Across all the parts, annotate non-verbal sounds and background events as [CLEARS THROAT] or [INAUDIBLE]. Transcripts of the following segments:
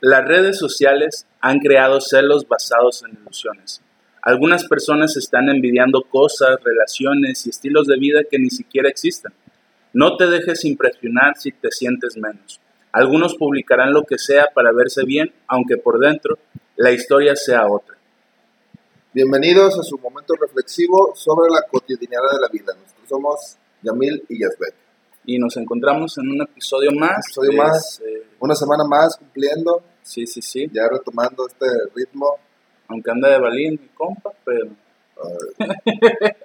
Las redes sociales han creado celos basados en ilusiones. Algunas personas están envidiando cosas, relaciones y estilos de vida que ni siquiera existen. No te dejes impresionar si te sientes menos. Algunos publicarán lo que sea para verse bien, aunque por dentro la historia sea otra. Bienvenidos a su momento reflexivo sobre la cotidianidad de la vida. Nosotros somos Yamil y Yasbek. Y nos encontramos en un episodio más. episodio más, eh, una semana más cumpliendo, sí, sí, sí. ya retomando este ritmo. Aunque anda de balín mi compa, pero [LAUGHS]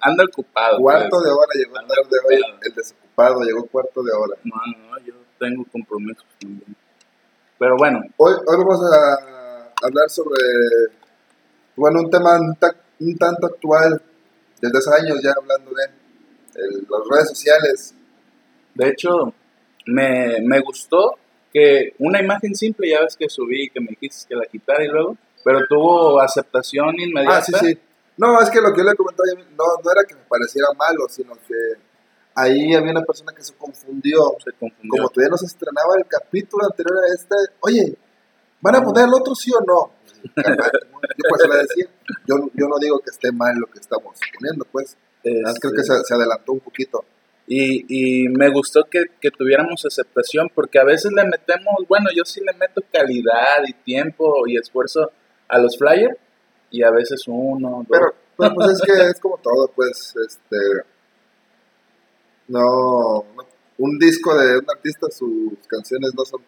anda ocupado. cuarto pues. de hora llegó Anda tarde hoy, ocupado. el desocupado llegó cuarto de hora. No, no, yo tengo compromisos también. Pero bueno, Hoy, hoy vamos a hablar sobre, bueno, un tema un, ta- un tanto actual, desde hace años ya hablando de el- las redes sociales. De hecho, me, me gustó que una imagen simple, ya ves que subí y que me dijiste que la quitara y luego, pero tuvo aceptación inmediata. Ah, sí, sí. No, es que lo que yo le comentaba, no, no era que me pareciera malo, sino que ahí había una persona que se confundió. Se confundió. Como todavía no se estrenaba el capítulo anterior a este, oye, ¿van a poner el otro sí o no? Yo pues le decía, yo, yo no digo que esté mal lo que estamos poniendo, pues. Creo que Este, se, se adelantó un poquito. Y, y me gustó que, que tuviéramos aceptación, porque a veces le metemos, bueno, yo sí le meto calidad y tiempo y esfuerzo a los flyers, y a veces uno, dos. Pero, pero, pues es que [LAUGHS] es como todo, pues, este, no, no- un disco de un artista, sus canciones no son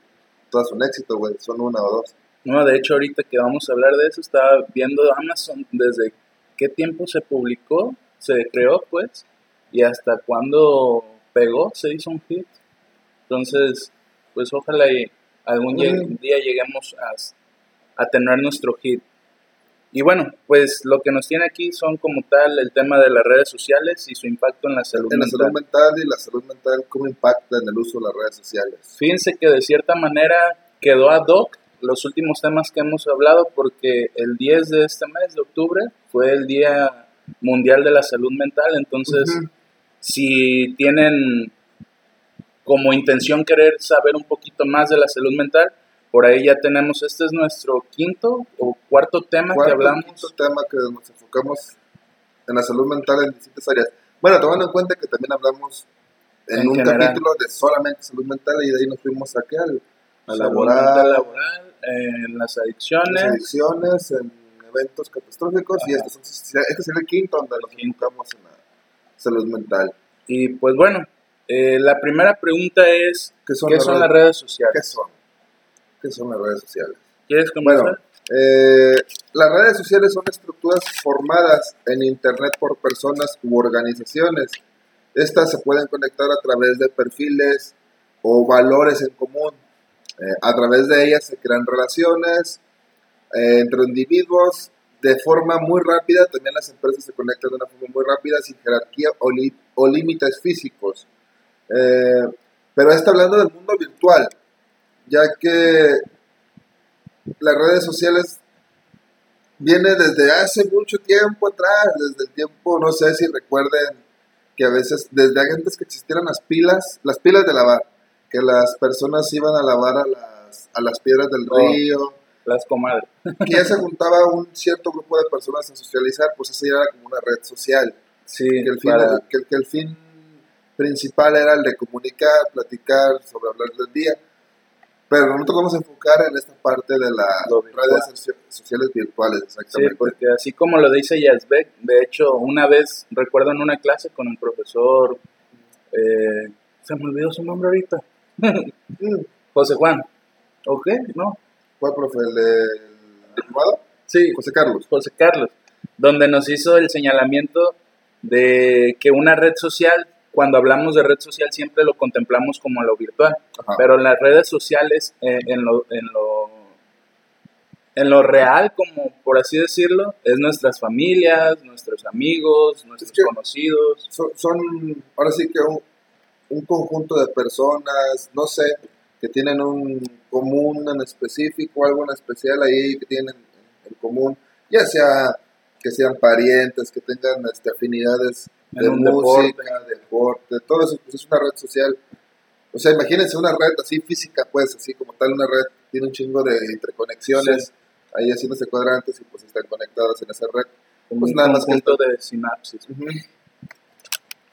todas un éxito, güey, son una o dos. No, de hecho, ahorita que vamos a hablar de eso, estaba viendo Amazon desde qué tiempo se publicó, se creó, pues, y hasta cuándo pegó, se hizo un hit. Entonces, pues ojalá y algún Mm. día lleguemos a, a tener nuestro hit. Y bueno, pues lo que nos tiene aquí son como tal el tema de las redes sociales y su impacto en la salud En la mental. salud mental y la salud mental, ¿cómo impacta en el uso de las redes sociales? Fíjense que de cierta manera quedó ad hoc los últimos temas que hemos hablado porque el 10 de este mes de octubre fue el Día Mundial de la Salud Mental, entonces. Si tienen como intención querer saber un poquito más de la salud mental, por ahí ya tenemos, este es nuestro quinto o cuarto tema Cuarto, que hablamos. quinto tema que nos enfocamos en la salud mental en distintas áreas. Bueno, tomando en cuenta que también hablamos en, En un general. capítulo de solamente salud mental y de ahí nos fuimos al, a laboral, mental laboral, en las adicciones, adicciones, en eventos catastróficos y este, este sería el quinto donde nos enfocamos en la salud mental. y pues bueno, eh, la primera pregunta es, ¿Qué son, ¿qué las, son las redes? sociales? ¿Qué son? ¿Qué son las redes sociales? ¿Quieres comenzar? Bueno, eh, las redes sociales son estructuras formadas en Internet por personas u organizaciones. Estas se pueden conectar a través de perfiles o valores en común. Eh, a través de ellas se crean relaciones entre individuos de forma muy rápida. También las empresas se conectan de una forma muy rápida, sin jerarquía o, li- o límites físicos. Eh, pero está hablando del mundo virtual, ya que las redes sociales viene desde hace mucho tiempo atrás, desde el tiempo, no sé si recuerden que a veces, desde antes que existieran las pilas, las pilas de lavar, que las personas iban a lavar a las, a las piedras del Oh. río, Las comadres. que ya se juntaba un cierto grupo de personas a socializar, pues eso ya era como una red social, Sí, que el fin, para- que, que el fin principal era el de comunicar, platicar, sobre hablar del día. Pero nosotros vamos a enfocar en esta parte de las redes socia- sociales virtuales, Sí, exactamente. porque así como lo dice Yazbek, de hecho, una vez, recuerdo en una clase con el profesor, eh, se me olvidó su nombre ahorita, Mm, [LAUGHS] José Juan, ¿ok? ¿No? ¿Cuál profe? ¿El del diplomado? Sí, José Carlos. José Carlos, donde nos hizo el señalamiento de que una red social, cuando hablamos de red social, siempre lo contemplamos como lo virtual. Ajá. Pero las redes sociales, eh, en, lo, en, lo, en lo real, como por así decirlo, es nuestras familias, nuestros amigos, nuestros Es que- conocidos. son, son ahora sí que un, un conjunto de personas, no sé, que tienen un común en específico, algo en especial ahí que tienen en común, ya sea que sean parientes, que tengan este, afinidades de En música, deporte. todo eso pues es una red social. O sea, imagínense una red así física, pues, así como tal, una red tiene un chingo de interconexiones, ahí haciéndose cuadrantes y pues están conectadas en esa red. Como Pues un nada más que conjunto de sinapsis.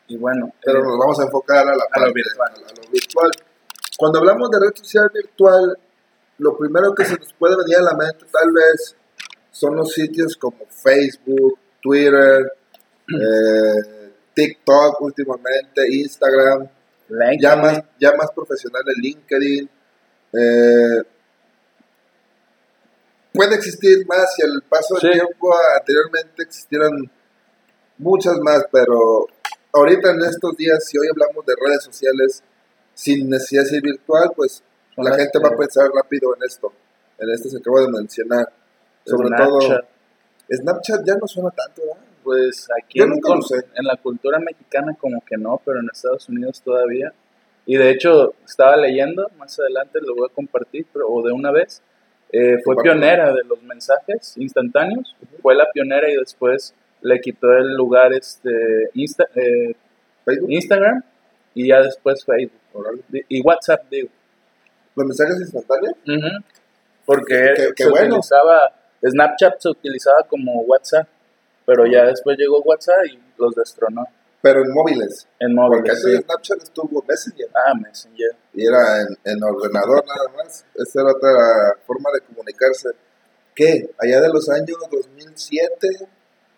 Y bueno, Pero eh, nos vamos a enfocar a la a parte lo virtual. a lo virtual. Cuando hablamos de red social virtual, lo primero que se nos puede venir a la mente tal vez son los sitios como Facebook, Twitter, [CLEARS THROAT] eh, TikTok últimamente, Instagram, LinkedIn, ya más, ya más profesional el LinkedIn. eh, puede existir más y al paso del Sí. tiempo anteriormente existieron muchas más, pero ahorita en estos días, si hoy hablamos de redes sociales sin necesidad de ser virtual, pues la gente que- va a pensar rápido en esto, en esto se acaba de mencionar. Sobre todo, Snapchat. Ya no suena tanto, ¿verdad? Pues aquí Yo en, nunca lo usé. en la cultura mexicana como que no, pero en Estados Unidos todavía. Y de hecho estaba leyendo, más adelante lo voy a compartir, pero, o de una vez, eh, fue pionera de los mensajes instantáneos, fue la pionera y después le quitó el lugar este Insta- eh, Instagram y ya después Facebook y WhatsApp, digo. los mensajes instantáneos. Ujú. Porque Qué- qué se bueno. utilizaba, Snapchat se utilizaba como WhatsApp, pero ya después llegó WhatsApp y los destronó Pero en móviles. en Porque móviles. antes de sí. Snapchat estuvo Messenger. Ah, Messenger. Y era en, en ordenador nada más. Esa era otra forma de comunicarse. ¿Qué? Allá de los años 2007,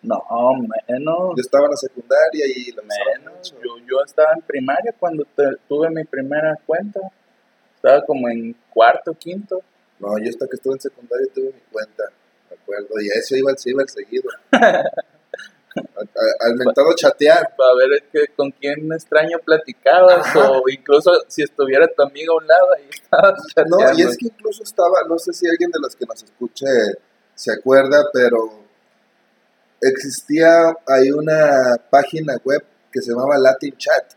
No, menos. yo estaba en la secundaria y usaban menos. Yo, yo estaba en primaria cuando te- tuve mi primera cuenta. Estaba como en cuarto, quinto. No, yo hasta que estuve en secundaria tuve mi cuenta, me acuerdo. Y a eso iba el ciber seguido. [LAUGHS] Al mentado chatear. Para ver que, con quién extraño platicabas Ajá. o incluso si estuviera tu amigo a un lado ahí estabas [LAUGHS] No, y chateando. es que incluso estaba, no sé si alguien de los que nos escuche se acuerda, pero existía ahí una página web que se llamaba Latin Chat.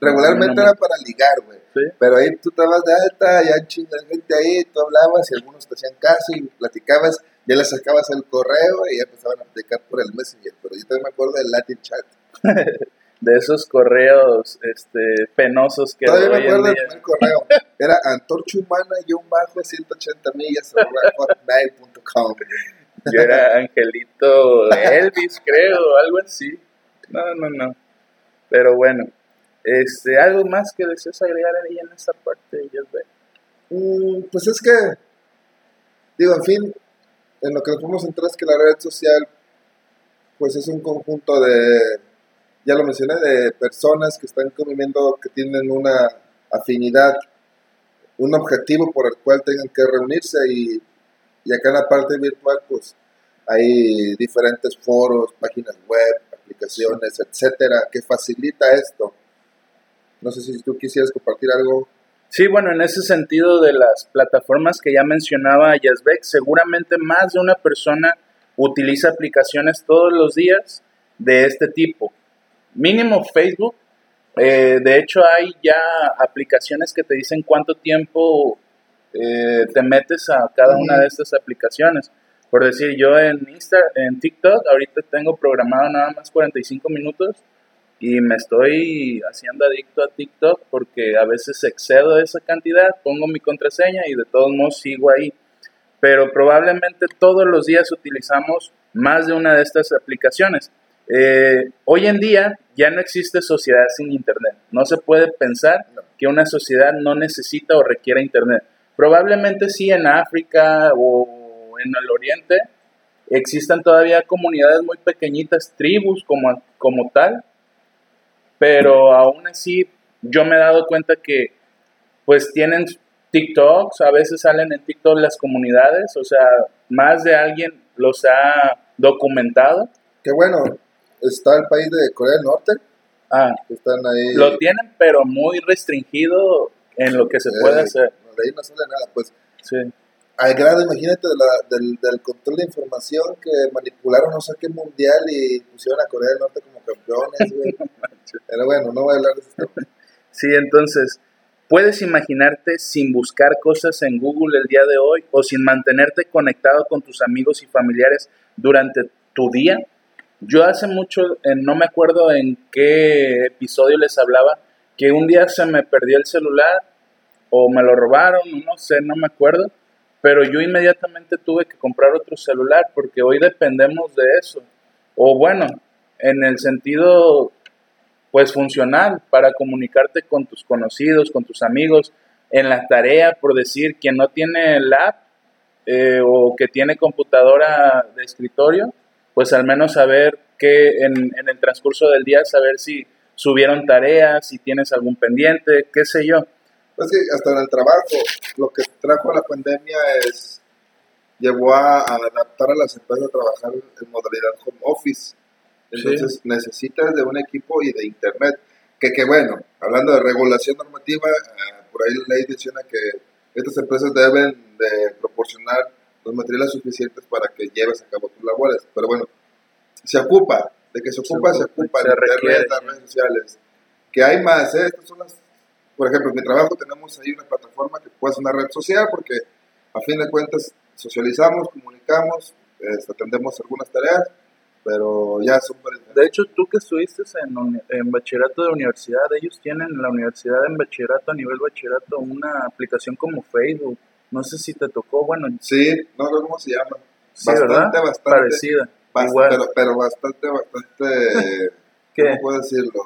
Regularmente No, no, no. era para ligar, güey. Sí. Pero ahí tú estabas de alta, ya chingas gente ahí, tú hablabas y algunos te hacían caso y platicabas, ya le sacabas el correo y ya empezaban a platicar por el Messenger. Pero yo también me acuerdo del Latin Chat. [LAUGHS] de esos correos este, penosos que Todavía me acuerdo del primer correo. Era antorchahumana-bajo 180 millas arroba hotmail.com. Yo era Angelito Elvis, creo, algo así. No, no, no. Pero bueno, este, algo más que deseas agregar ahí en esta parte? Mm, pues es que, digo, en fin, en lo que nos podemos centrar es que la red social, pues es un conjunto de, ya lo mencioné, de personas que están conviviendo, que tienen una afinidad, un objetivo por el cual tengan que reunirse y, y acá en la parte virtual, pues hay diferentes foros, páginas web, aplicaciones, etcétera, que facilita esto. No sé si tú quisieras compartir algo. Sí, bueno, en ese sentido de las plataformas que ya mencionaba Yazbek, seguramente más de una persona utiliza aplicaciones todos los días de este tipo. Mínimo Facebook. eh, de hecho, hay ya aplicaciones que te dicen cuánto tiempo eh, te metes a cada una de estas aplicaciones. Por decir, yo en Insta, en TikTok, ahorita tengo programado nada más 45 minutos y me estoy haciendo adicto a TikTok porque a veces excedo esa cantidad, pongo mi contraseña y de todos modos sigo ahí. Pero probablemente todos los días utilizamos más de una de estas aplicaciones. Eh, hoy en día ya no existe sociedad sin Internet. No se puede pensar que una sociedad no necesita o requiere Internet. Probablemente sí en África o en el Oriente existan todavía comunidades muy pequeñitas, tribus como, como tal, pero aún así yo me he dado cuenta que pues tienen TikToks, a veces salen en TikTok las comunidades, o sea, más de alguien los ha documentado. Que bueno, está el país de Corea del Norte, Ah, están ahí. lo tienen, pero muy restringido en lo que se puede eh, hacer. De ahí no sale nada. Pues Sí. al grado, imagínate, de la- del, del control de información que manipularon no sé qué mundial y pusieron a Corea del Norte como campeones, güey. [LAUGHS] Pero bueno, no voy a hablar de eso. Sí, entonces, ¿puedes imaginarte sin buscar cosas en Google el día de hoy o sin mantenerte conectado con tus amigos y familiares durante tu día? Yo hace mucho, eh, no me acuerdo en qué episodio les hablaba, que un día se me perdió el celular o me lo robaron, no sé, no me acuerdo, pero yo inmediatamente tuve que comprar otro celular porque hoy dependemos de eso. O bueno, en el sentido pues funcional para comunicarte con tus conocidos, con tus amigos, en la tarea, por decir, quien no tiene lab eh, o que tiene computadora de escritorio, pues al menos saber que en, en el transcurso del día, saber si subieron tareas, si tienes algún pendiente, qué sé yo. Pues sí, hasta en el trabajo, lo que trajo la pandemia es, llevó a, adaptar a las empresas a trabajar en modalidad home office. Entonces necesitas de un equipo y de internet. Que, que bueno, hablando de regulación normativa, eh, por ahí la ley menciona que estas empresas deben de proporcionar los materiales suficientes para que lleves a cabo tus labores. Pero bueno, se ocupa, de que se ocupa, se, ocupa, se internet, las redes sociales. Que hay más, ¿eh? Estas son las por ejemplo, en mi trabajo tenemos ahí una plataforma que puede ser una red social porque a fin de cuentas socializamos, comunicamos, este, atendemos algunas tareas, pero ya son De hecho, tú que estuviste en, en, bachillerato de universidad, ellos tienen en la universidad en bachillerato, a nivel bachillerato, una aplicación como Facebook. No sé si te tocó, bueno. Sí, no sé cómo se llama. Sí, bastante, bastante. Parecida. Pero, pero, bastante, bastante. [LAUGHS] ¿Qué? ¿Cómo puedo decirlo?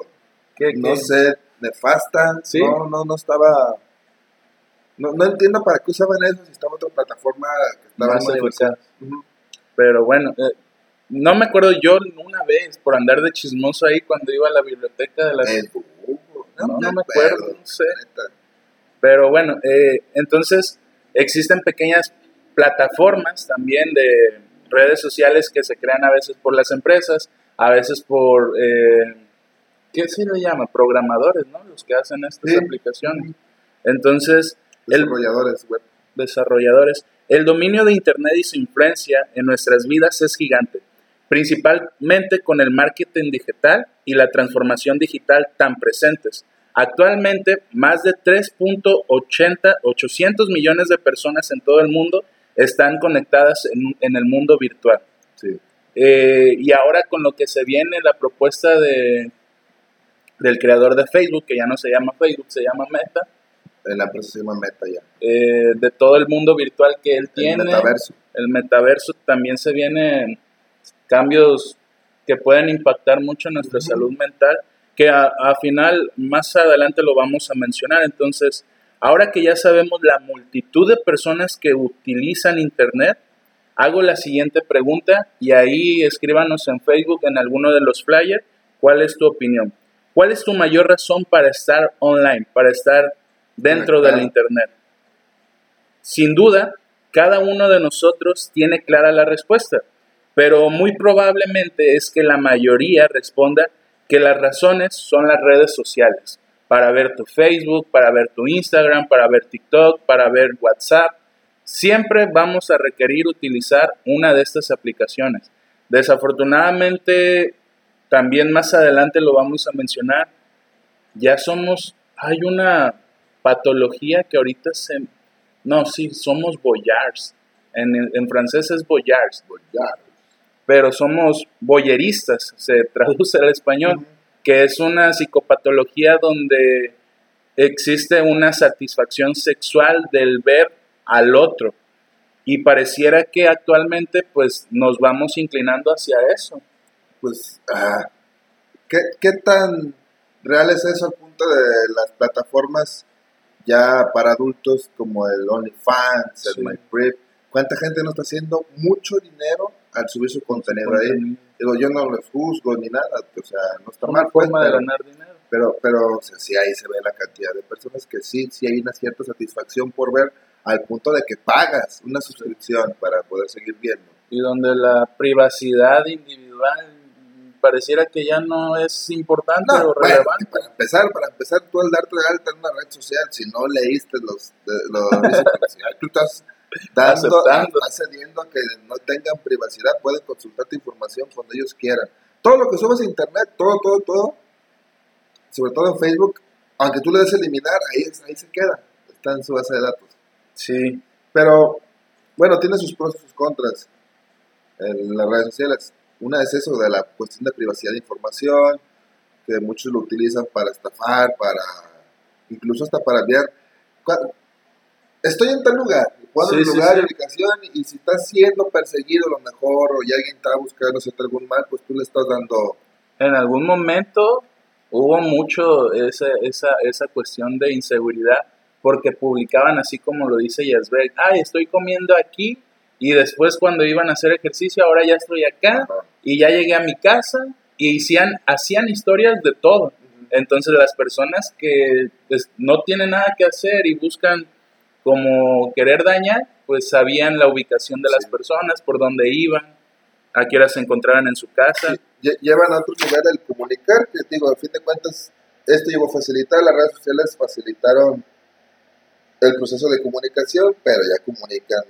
¿Qué, no sé, nefasta. No, no, no estaba. No, no entiendo para qué usaban eso si estaba otra plataforma que estaba muy Pero bueno, eh, no me acuerdo yo una vez por andar de chismoso ahí cuando iba a la biblioteca de la. Eh, no, no, me acuerdo, no sé. Pero bueno, eh, entonces existen pequeñas plataformas también de redes sociales que se crean a veces por las empresas, a veces por eh, ¿qué se le llama? Programadores, ¿no? Los que hacen estas aplicaciones. Entonces, desarrolladores web. Desarrolladores. El dominio de Internet y su influencia en nuestras vidas es gigante, principalmente con el marketing digital y la transformación digital tan presentes. Actualmente, más de 3.80, 800 millones de personas en todo el mundo están conectadas en, el mundo virtual. Sí. Eh, y ahora con lo que se viene, la propuesta de del creador de Facebook, que ya no se llama Facebook, se llama Meta. La empresa se llama Meta ya. Eh, de todo el mundo virtual que él tiene. El metaverso. El metaverso también se vienen cambios que pueden impactar mucho en nuestra salud mental, que a, a, final, más adelante lo vamos a mencionar. Entonces, ahora que ya sabemos la multitud de personas que utilizan Internet, hago la siguiente pregunta y ahí escríbanos en Facebook, en alguno de los flyers, cuál es tu opinión. ¿Cuál es tu mayor razón para estar online, para estar dentro del Internet? Sin duda, cada uno de nosotros tiene clara la respuesta, pero muy probablemente es que la mayoría responda que las razones son las redes sociales, para ver tu Facebook, para ver tu Instagram, para ver TikTok, para ver WhatsApp. Siempre vamos a requerir utilizar una de estas aplicaciones. Desafortunadamente, también más adelante lo vamos a mencionar. Ya somos, hay una patología que ahorita se... No, sí, somos boyards. En, en francés es boyards. Pero somos boyeristas, se [LAUGHS] traduce al español, que es una psicopatología donde existe una satisfacción sexual del ver al otro. Y pareciera que actualmente pues nos vamos inclinando hacia eso pues, ah, ¿qué, tan real es eso al punto de las plataformas ya para adultos como el OnlyFans, el MyPrep? ¿Cuánta gente no está haciendo mucho dinero al subir su contenido ahí? Digo, yo no les juzgo ni nada, o sea, no está mal. Pues, forma de ganar dinero. Pero, pero o sea, sí ahí se ve la cantidad de personas que sí, sí hay una cierta satisfacción por ver al punto de que pagas una suscripción para poder seguir viendo. Y donde la privacidad individual pareciera que ya no es importante o relevante. para empezar, para empezar, tú al darte de alta en una red social, si no leíste los, los [LAUGHS] tú estás dando, estás cediendo a que no tengan privacidad, pueden consultar tu información cuando ellos quieran. Todo lo que subes a internet, todo, todo, todo, sobre todo en Facebook, aunque tú le des eliminar, ahí, ahí se queda, está en su base de datos. Sí. Pero, bueno, tiene sus pros y sus contras en las redes sociales. Una es eso de la cuestión de privacidad de información, que muchos lo utilizan para estafar, para incluso hasta para enviar. estoy en tal lugar, pones Sí, lugar sí. ubicación, y si estás siendo perseguido a lo mejor, o ya alguien te va a buscar, no sé, algún mal, pues tú le estás dando... En algún momento hubo mucho esa, esa, esa cuestión de inseguridad porque publicaban así como lo dice Yazbek, ay, estoy comiendo aquí y después cuando iban a hacer ejercicio, ahora ya estoy acá Ajá. y ya llegué a mi casa y hacían, hacían historias de todo. Entonces las personas que pues, no tienen nada que hacer y buscan como querer dañar, pues sabían la ubicación de las Sí. personas, por dónde iban, a qué horas se encontraban en su casa. Sí, llevan a otro lugar el comunicar, que digo, a fin de cuentas, esto llegó a facilitar, las redes sociales facilitaron el proceso de comunicación, pero ya comunican,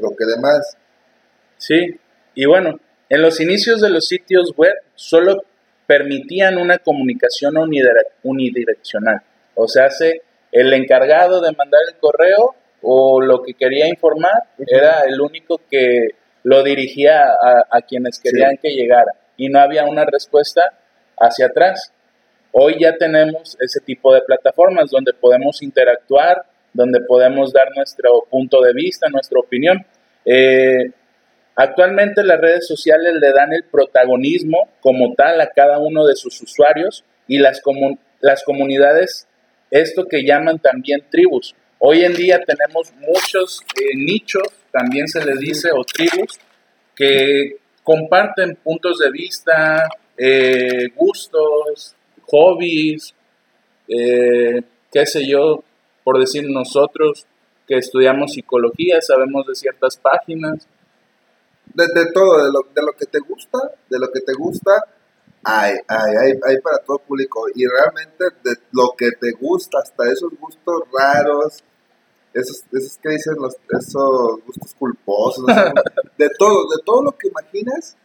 creo que de más. Sí, y bueno, en los inicios de los sitios web solo permitían una comunicación unidire- unidireccional. O sea, el encargado de mandar el correo o lo que quería informar era el único que lo dirigía a, a quienes querían que llegara y no había una respuesta hacia atrás. Hoy ya tenemos ese tipo de plataformas donde podemos interactuar, donde podemos dar nuestro punto de vista, nuestra opinión. Eh, actualmente las redes sociales le dan el protagonismo como tal a cada uno de sus usuarios y las, comu- las comunidades, esto que llaman también tribus. Hoy en día tenemos muchos eh, nichos, también se les dice, o tribus, que comparten puntos de vista, eh, gustos, hobbies, qué sé yo, por decir nosotros que estudiamos psicología, sabemos de ciertas páginas. De, de todo, de lo, de lo que te gusta, de lo que te gusta, hay, hay, hay, hay para todo público. Y realmente de lo que te gusta, hasta esos gustos raros, esos, esos que dicen los, esos gustos culposos, [LAUGHS] de todo, de todo lo que imaginas,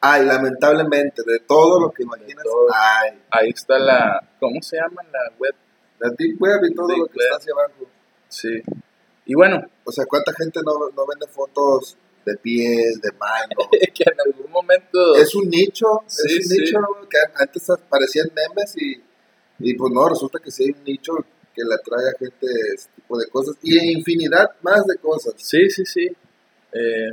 hay, lamentablemente, de todo lo que imaginas, hay. Ahí está la, ¿cómo se llama la web? La Deep Web y todo Deep lo que Web. está hacia abajo. Sí. Y bueno, O sea, ¿cuánta gente no, no vende fotos de pies, de manos? [LAUGHS] que en algún momento... es un nicho, Sí, es un sí. nicho que antes parecían memes y, y pues no, resulta que sí hay un nicho que le atrae a gente este tipo de cosas y infinidad más de cosas. Sí, sí, sí. Eh,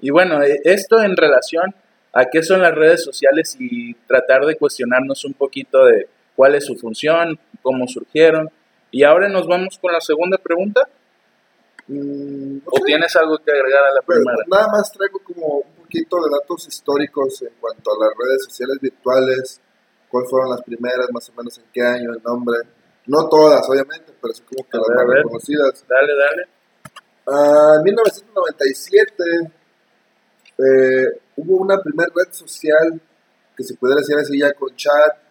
y bueno, eh, esto en relación a qué son las redes sociales y tratar de cuestionarnos un poquito de cuál es su función, cómo surgieron. Y ahora nos vamos con la segunda pregunta. Mm, ¿O tienes algo que agregar a la primera? nada más traigo como un poquito de datos históricos en cuanto a las redes sociales virtuales, cuáles fueron las primeras, más o menos en qué año, el nombre. No todas, obviamente, pero sí como que A las ver, más reconocidas. Dale, dale. Ah, en 1997 eh, hubo una primera red social que se pudiera decir así ya con chat,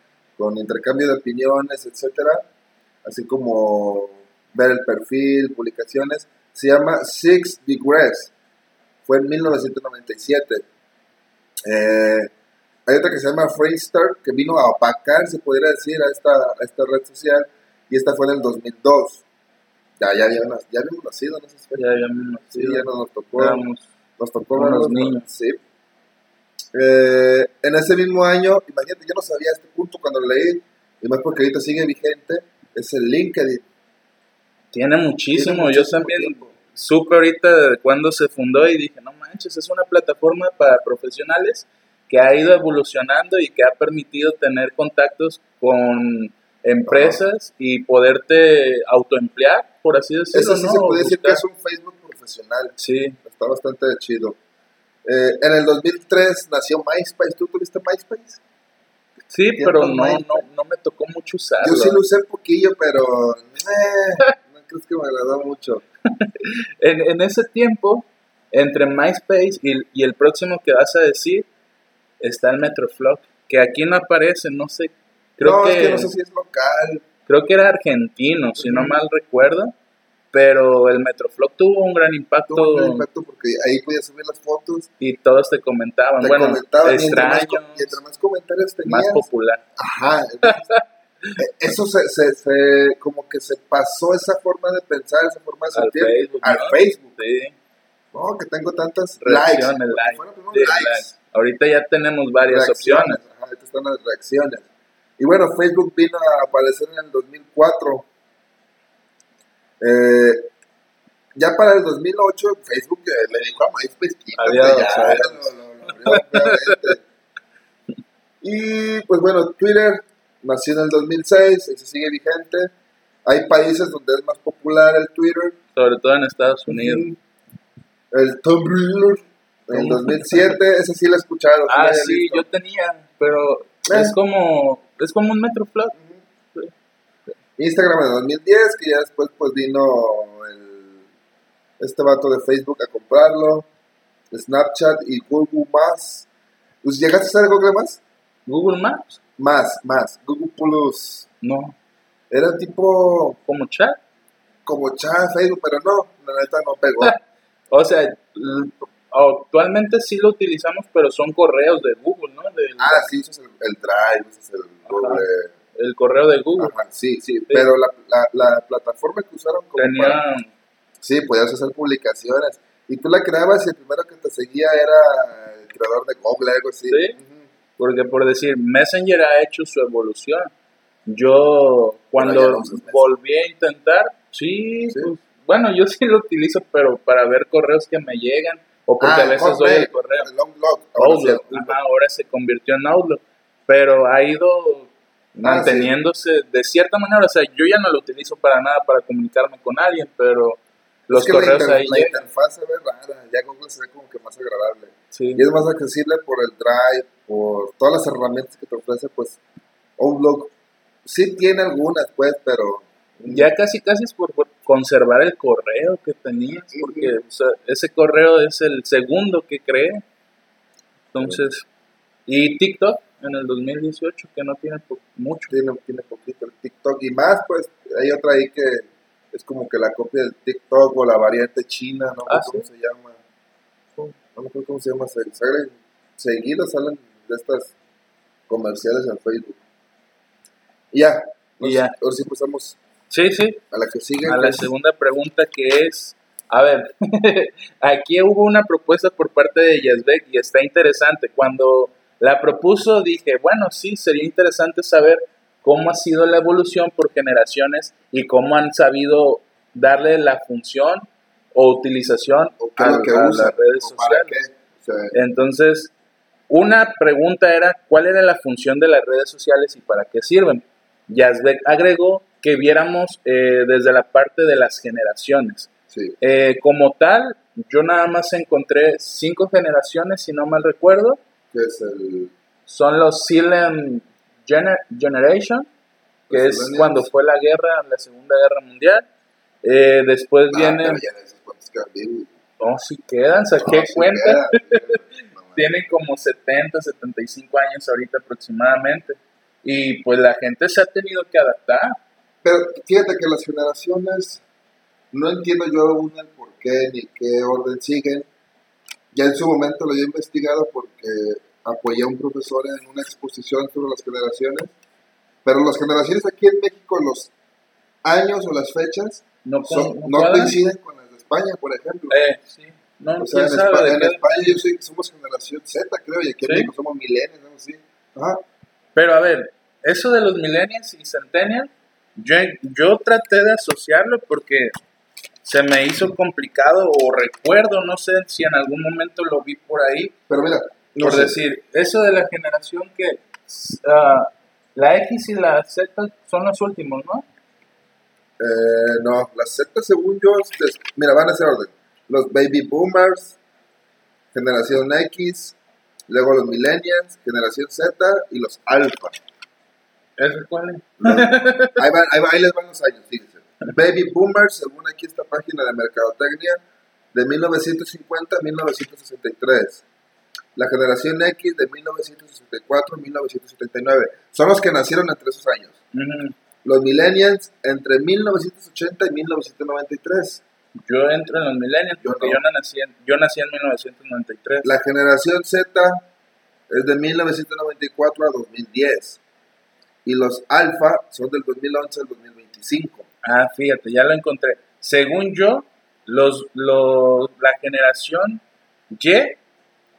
con intercambio de opiniones, etcétera, así como ver el perfil, publicaciones. Se llama Six Degrees. Fue en 1997. Eh, hay otra que se llama Freestar, que vino a opacar, se pudiera decir, a esta, a esta red social, y esta fue en el 2002. Ya, ya, habíamos, ya habíamos nacido, no. Ya habíamos Sí, nacido, ya no nos tocó, éramos nos tocó verlos, ¿no? niños. Sí. Eh, en ese mismo año, imagínate, yo no sabía este punto cuando lo leí, y más porque ahorita sigue vigente, es el LinkedIn. Tiene muchísimo. Tiene Yo también tiempo. supe ahorita de cuándo se fundó y dije, no manches, es una plataforma para profesionales que ha ido evolucionando y que ha permitido tener contactos con empresas y poderte autoemplear, por así decirlo. Eso sí ¿no? se puede decir que es un Facebook profesional, Sí, está bastante chido. Eh, en el 2003 nació MySpace, ¿tú tuviste MySpace? sí, pero no, MySpace. no, no me tocó mucho usarlo. Yo sí lo usé poquillo, pero eh, [LAUGHS] no creo que me agradó mucho. [LAUGHS] En, en ese tiempo, entre MySpace y, y el próximo que vas a decir, está el Metroflog, que aquí no aparece, no sé, creo no, que, es que no sé si es local. creo que era argentino, si no mal recuerdo, pero el Metroflog tuvo un gran impacto Tuvo un gran impacto porque ahí podías subir las fotos, y todos te comentaban, te bueno, comentaban y entre, más, extraño, co- y entre más comentarios más tenías, popular. Ajá. [LAUGHS] Eso se, se, se- como que se pasó esa forma de pensar, esa forma de Al sentir Facebook, al ¿no? Facebook. Sí, No, que tengo tantas likes. sí. Ahorita ya tenemos varias reacciones. opciones. Ajá, ahorita están las reacciones. Y bueno, Facebook vino a aparecer en el 2004. Eh, Ya para el 2008, Facebook eh, le dijo a MySpace, Adiós, ya, adiós. lo- lo- lo abrió. [LAUGHS] Y pues bueno, Twitter nació en el 2006, y se sigue vigente. Hay países donde es más popular el Twitter. Sobre todo en Estados Unidos. Ujú. El Tumblr en el ¿Cómo? 2007, ese sí lo he escuchado. Ah, sí, visto. yo tenía, pero Eh. es como es como un Metroflop. Instagram en 2010, que ya después pues vino el, este vato de Facebook a comprarlo. Snapchat y Google Más. Pues, ¿Llegaste a usar Google Más? Google Maps, Más, más. Google Plus. no, Era tipo como chat. como chat, Facebook, pero no, la neta no pegó. [LAUGHS] O sea, actualmente sí lo utilizamos, pero son correos de Google, ¿no? Del, Ah, sí, usas el, el Drive, usas el Google. El correo de Google. Ajá, sí, sí, pero la, la, la plataforma que usaron como para- Tenía Sí, podías hacer publicaciones. Y tú la creabas y el primero que te seguía era el creador de Google, algo así. Sí. Porque por decir, Messenger ha hecho su evolución. Yo cuando no volví a intentar, sí, Sí. pues, bueno, yo sí lo utilizo, pero para ver correos que me llegan o porque Ah, a veces doy el correo. El Outlook. ahora sí, Outlook, Outlook. ajá, ahora se convirtió en Outlook, pero ha ido Ah, manteniéndose de cierta manera, o sea, yo ya no lo utilizo para nada para comunicarme con alguien, pero los Es que la correos inter- ahí la llegan. interfaz se ve rara, ya Google se ve como que más agradable. Sí. Y es más accesible por el Drive, por todas las herramientas que te ofrece, pues Outlook. Sí tiene algunas, pues, pero... Ya casi casi es por, por conservar el correo que tenías, porque o sea, ese correo es el segundo que creé. Entonces, y TikTok en el 2018, que no tiene po- mucho. tiene, tiene poquito el TikTok y más, pues hay otra ahí que es como que la copia del TikTok o la variante china, no Ah, sé cómo ¿sí? se llama. No me acuerdo cómo se llama. salen- seguido salen de estas comerciales en Facebook. Y ya. Y ya. Ahora sí pasamos Sí, sí, a la que sigue. a la segunda pregunta que es, a ver, [LAUGHS] aquí hubo una propuesta por parte de Yazbek y está interesante. Cuando la propuso dije, bueno, sí, sería interesante saber cómo ha sido la evolución por generaciones y cómo han sabido darle la función o utilización o a, que las redes sociales. qué. O sea, Entonces, una pregunta era, ¿cuál era la función de las redes sociales y para qué sirven? Yazbek agregó que viéramos eh, desde la parte de las generaciones. sí. Eh, como tal, yo nada más encontré cinco generaciones, si no mal recuerdo. Que es el. Son los Silent Gener- Generation, que Los es cuando fue la guerra, la Segunda Guerra Mundial. Eh, después Ah, viene... pero ya de esos cuantos quedan. Oh, saqué No, cuenta. quedan. No, [LAUGHS] tienen como 70, 75 años ahorita aproximadamente. Y pues la gente se ha tenido que adaptar. Pero fíjate que las generaciones, no entiendo yo aún el por qué ni qué orden siguen. Ya en su momento lo he investigado porque apoyé a un profesor en una exposición sobre las generaciones. Pero las generaciones aquí en México, los años o las fechas No, son- no coinciden con las de España, por ejemplo. Eh, sí. No, o sea, en, sabe España, en España yo soy, somos generación Z, creo, y aquí en ¿Sí? México somos milenios, algo así. Ajá. Pero a ver, eso de los millennials y centennials, yo, yo traté de asociarlo porque se me hizo complicado o recuerdo, no sé si en algún momento lo vi por ahí, Pero mira, no por sé, decir, eso de la generación que ah, la X y la Z son los últimos, ¿no? Eh, no, las Z según yo, des- mira, van a ser orden. Los baby boomers, generación X, luego los millennials, generación Z y los alfa. ¿Eso cuál es? Los- ahí, van- ahí, les van los años, fíjense. Baby boomers, según aquí esta página de mercadotecnia, de 1950 a 1963. La generación X de 1964 a 1979. Son los que nacieron entre esos años. Ujú. Los millennials entre 1980 y 1993. Yo entro en los millennials Yo porque no. yo, no nací en, yo nací en 1993. La generación Z es de 1994 a 2010. Y los alfa son del 2011 al 2025. Ah, fíjate, ya lo encontré. Según yo, los, los, la generación Y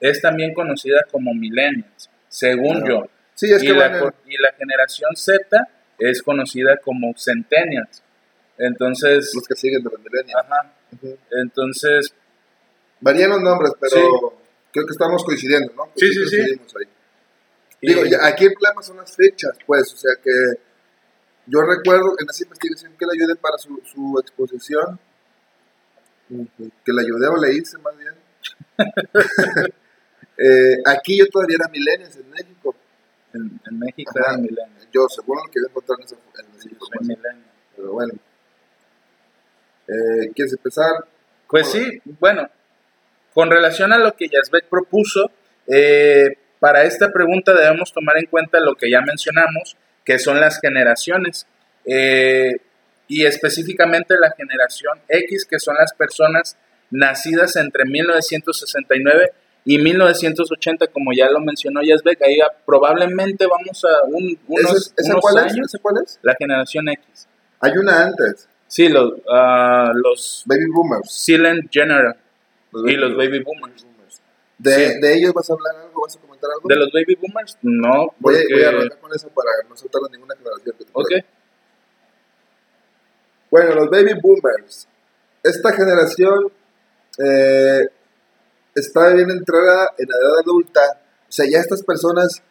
es también conocida como millennials, según Ah, yo. Sí, es y, que la, co- y la generación Z es conocida como centennials. Entonces, los que siguen de los millennials. ajá. Entonces, Varían los nombres, pero Sí. creo que estamos coincidiendo, ¿no? Sí, sí, sí. y- Digo, ya, aquí el problema son las fechas, pues, o sea que yo recuerdo en esa investigación que le ayudé para su, su exposición, que le ayudé o le hice más bien. [LAUGHS] Eh, aquí yo todavía era milenios en México. en, en México Ajá. era milenio. Yo, según lo que voy a encontrar en esa, en esa información. Pero bueno. Eh, ¿Quieres empezar? Pues sí, bueno, con relación a lo que Yazbek propuso, eh, para esta pregunta debemos tomar en cuenta lo que ya mencionamos, que son las generaciones, eh, y específicamente la generación X, que son las personas nacidas entre 1969 y 1980, como ya lo mencionó Yazbek, ahí ah, probablemente vamos a un- unos, ¿Ese, ese unos cuál años, es? ¿Ese cuál es? la generación X. Hay una antes, Sí, los, ah, los Baby Boomers. Silent General y los Baby Boomers. De, Sí. de ellos vas a hablar algo? ¿Vas a comentar algo? De los baby boomers, no, Voy, a- porque... voy a arrancar con eso para no saltar a ninguna generación. que te ok. Bueno, los baby boomers. Esta generación eh, está bien entrada en la edad adulta. O sea, ya estas personas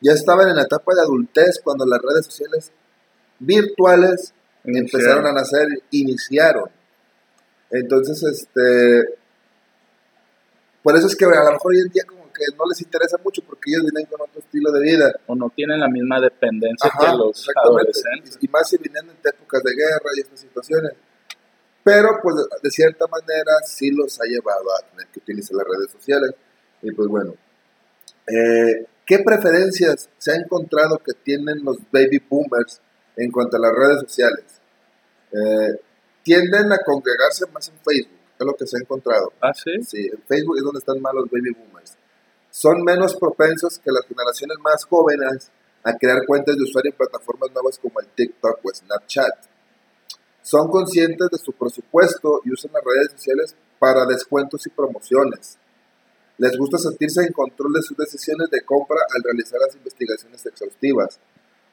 ya estaban en la etapa de adultez cuando las redes sociales virtuales empezaron a nacer, iniciaron. Entonces, este, por eso es que a lo mejor hoy en día como que no les interesa mucho porque ellos vienen con otro estilo de vida. O no tienen la misma dependencia Ajá, que los adolescentes. Y, y más si vienen en épocas de guerra y estas situaciones. Pero, pues, de cierta manera, sí los ha llevado a tener que utilizar las redes sociales. Y, pues, bueno. eh, ¿Qué preferencias se ha encontrado que tienen los baby boomers en cuanto a las redes sociales? Eh, tienden a congregarse más en Facebook, es lo que se ha encontrado. Ah, sí. Sí, en Facebook es donde están más los baby boomers. Son menos propensos que las generaciones más jóvenes a crear cuentas de usuario en plataformas nuevas como el TikTok o Snapchat. Son conscientes de su presupuesto y usan las redes sociales para descuentos y promociones. Les gusta sentirse en control de sus decisiones de compra al realizar las investigaciones exhaustivas.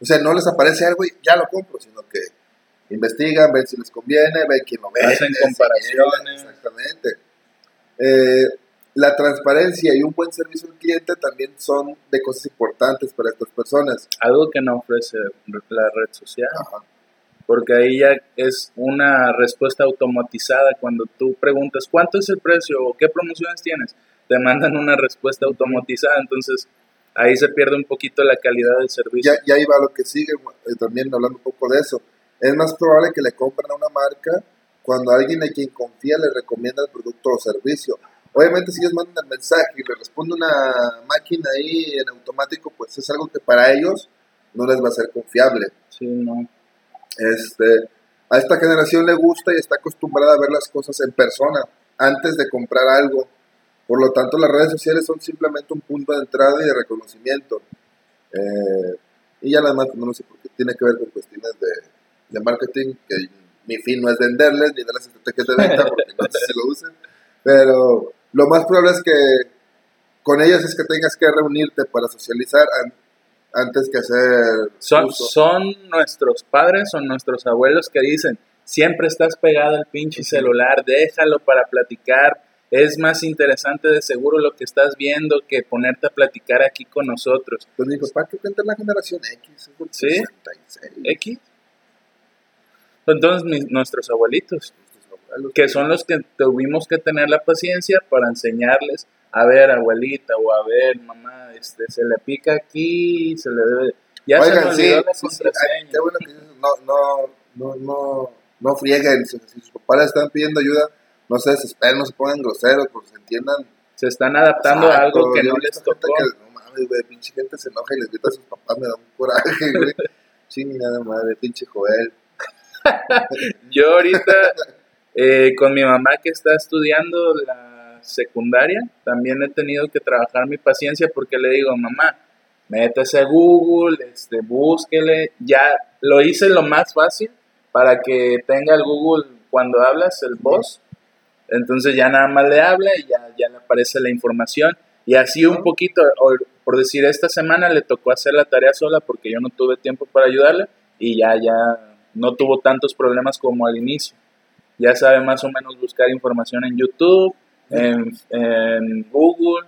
O sea, no les aparece algo y ya lo compro, sino que investigan, ven si les conviene, ven quién lo vende. Hacen comparaciones. Exactamente. Eh, la transparencia y un buen servicio al cliente también son de cosas importantes para estas personas. Algo que no ofrece la red social. Ajá. Porque ahí ya es una respuesta automatizada. Cuando tú preguntas cuánto es el precio o qué promociones tienes, te mandan una respuesta automatizada. Entonces ahí se pierde un poquito la calidad del servicio. Ya, ya iba a lo que sigue, eh, también hablando un poco de eso. Es más probable que le compren a una marca cuando alguien a quien confía le recomienda el producto o servicio. Obviamente si ellos mandan el mensaje y le responde una máquina ahí en automático, pues es algo que para ellos no les va a ser confiable. Sí, no. Este, a esta generación le gusta y está acostumbrada a ver las cosas en persona antes de comprar algo. Por lo tanto, las redes sociales son simplemente un punto de entrada y de reconocimiento. Eh, y ya las demás, no sé por qué tiene que ver con cuestiones de, de marketing, que mi fin no es venderles ni darles estrategias de venta, [LAUGHS] porque no sé si lo usen. Pero lo más probable es que con ellas es que tengas que reunirte para socializar an- antes que hacer Son, uso. son nuestros padres o nuestros abuelos que dicen, siempre estás pegado al pinche celular, déjalo para platicar, es más interesante de seguro lo que estás viendo que ponerte a platicar aquí con nosotros. Pues mi papá que en la generación X, es ¿Sí? 66. X. Entonces mis- nuestros abuelitos, que son los que tuvimos que tener la paciencia para enseñarles, a ver abuelita o a ver mamá, este, se le pica aquí, se le debe... Ya se Oigan, sí, la sí, sí, qué bueno que no, no, no, no, no frieguen, si, si sus papás les están pidiendo ayuda, no se desesperen, no se pongan groseros, porque se entiendan. Se están adaptando a algo Exacto, que no les tocó. que, no mames, güey, pinche gente se enoja y les grita a sus papás, me da un coraje, güey. [LAUGHS] Chingada madre, pinche Joel. Yo ahorita, eh, con mi mamá que está estudiando la secundaria, también he tenido que trabajar mi paciencia porque le digo, mamá, métese a Google, este, búsquele. Ya lo hice lo más fácil para que tenga el Google cuando hablas, el voz. Entonces ya nada más le habla y ya, ya le aparece la información. Y así un poquito, por decir, esta semana le tocó hacer la tarea sola porque yo no tuve tiempo para ayudarle y ya, ya no tuvo tantos problemas como al inicio. ya sabe más o menos buscar información en YouTube, en, en Google,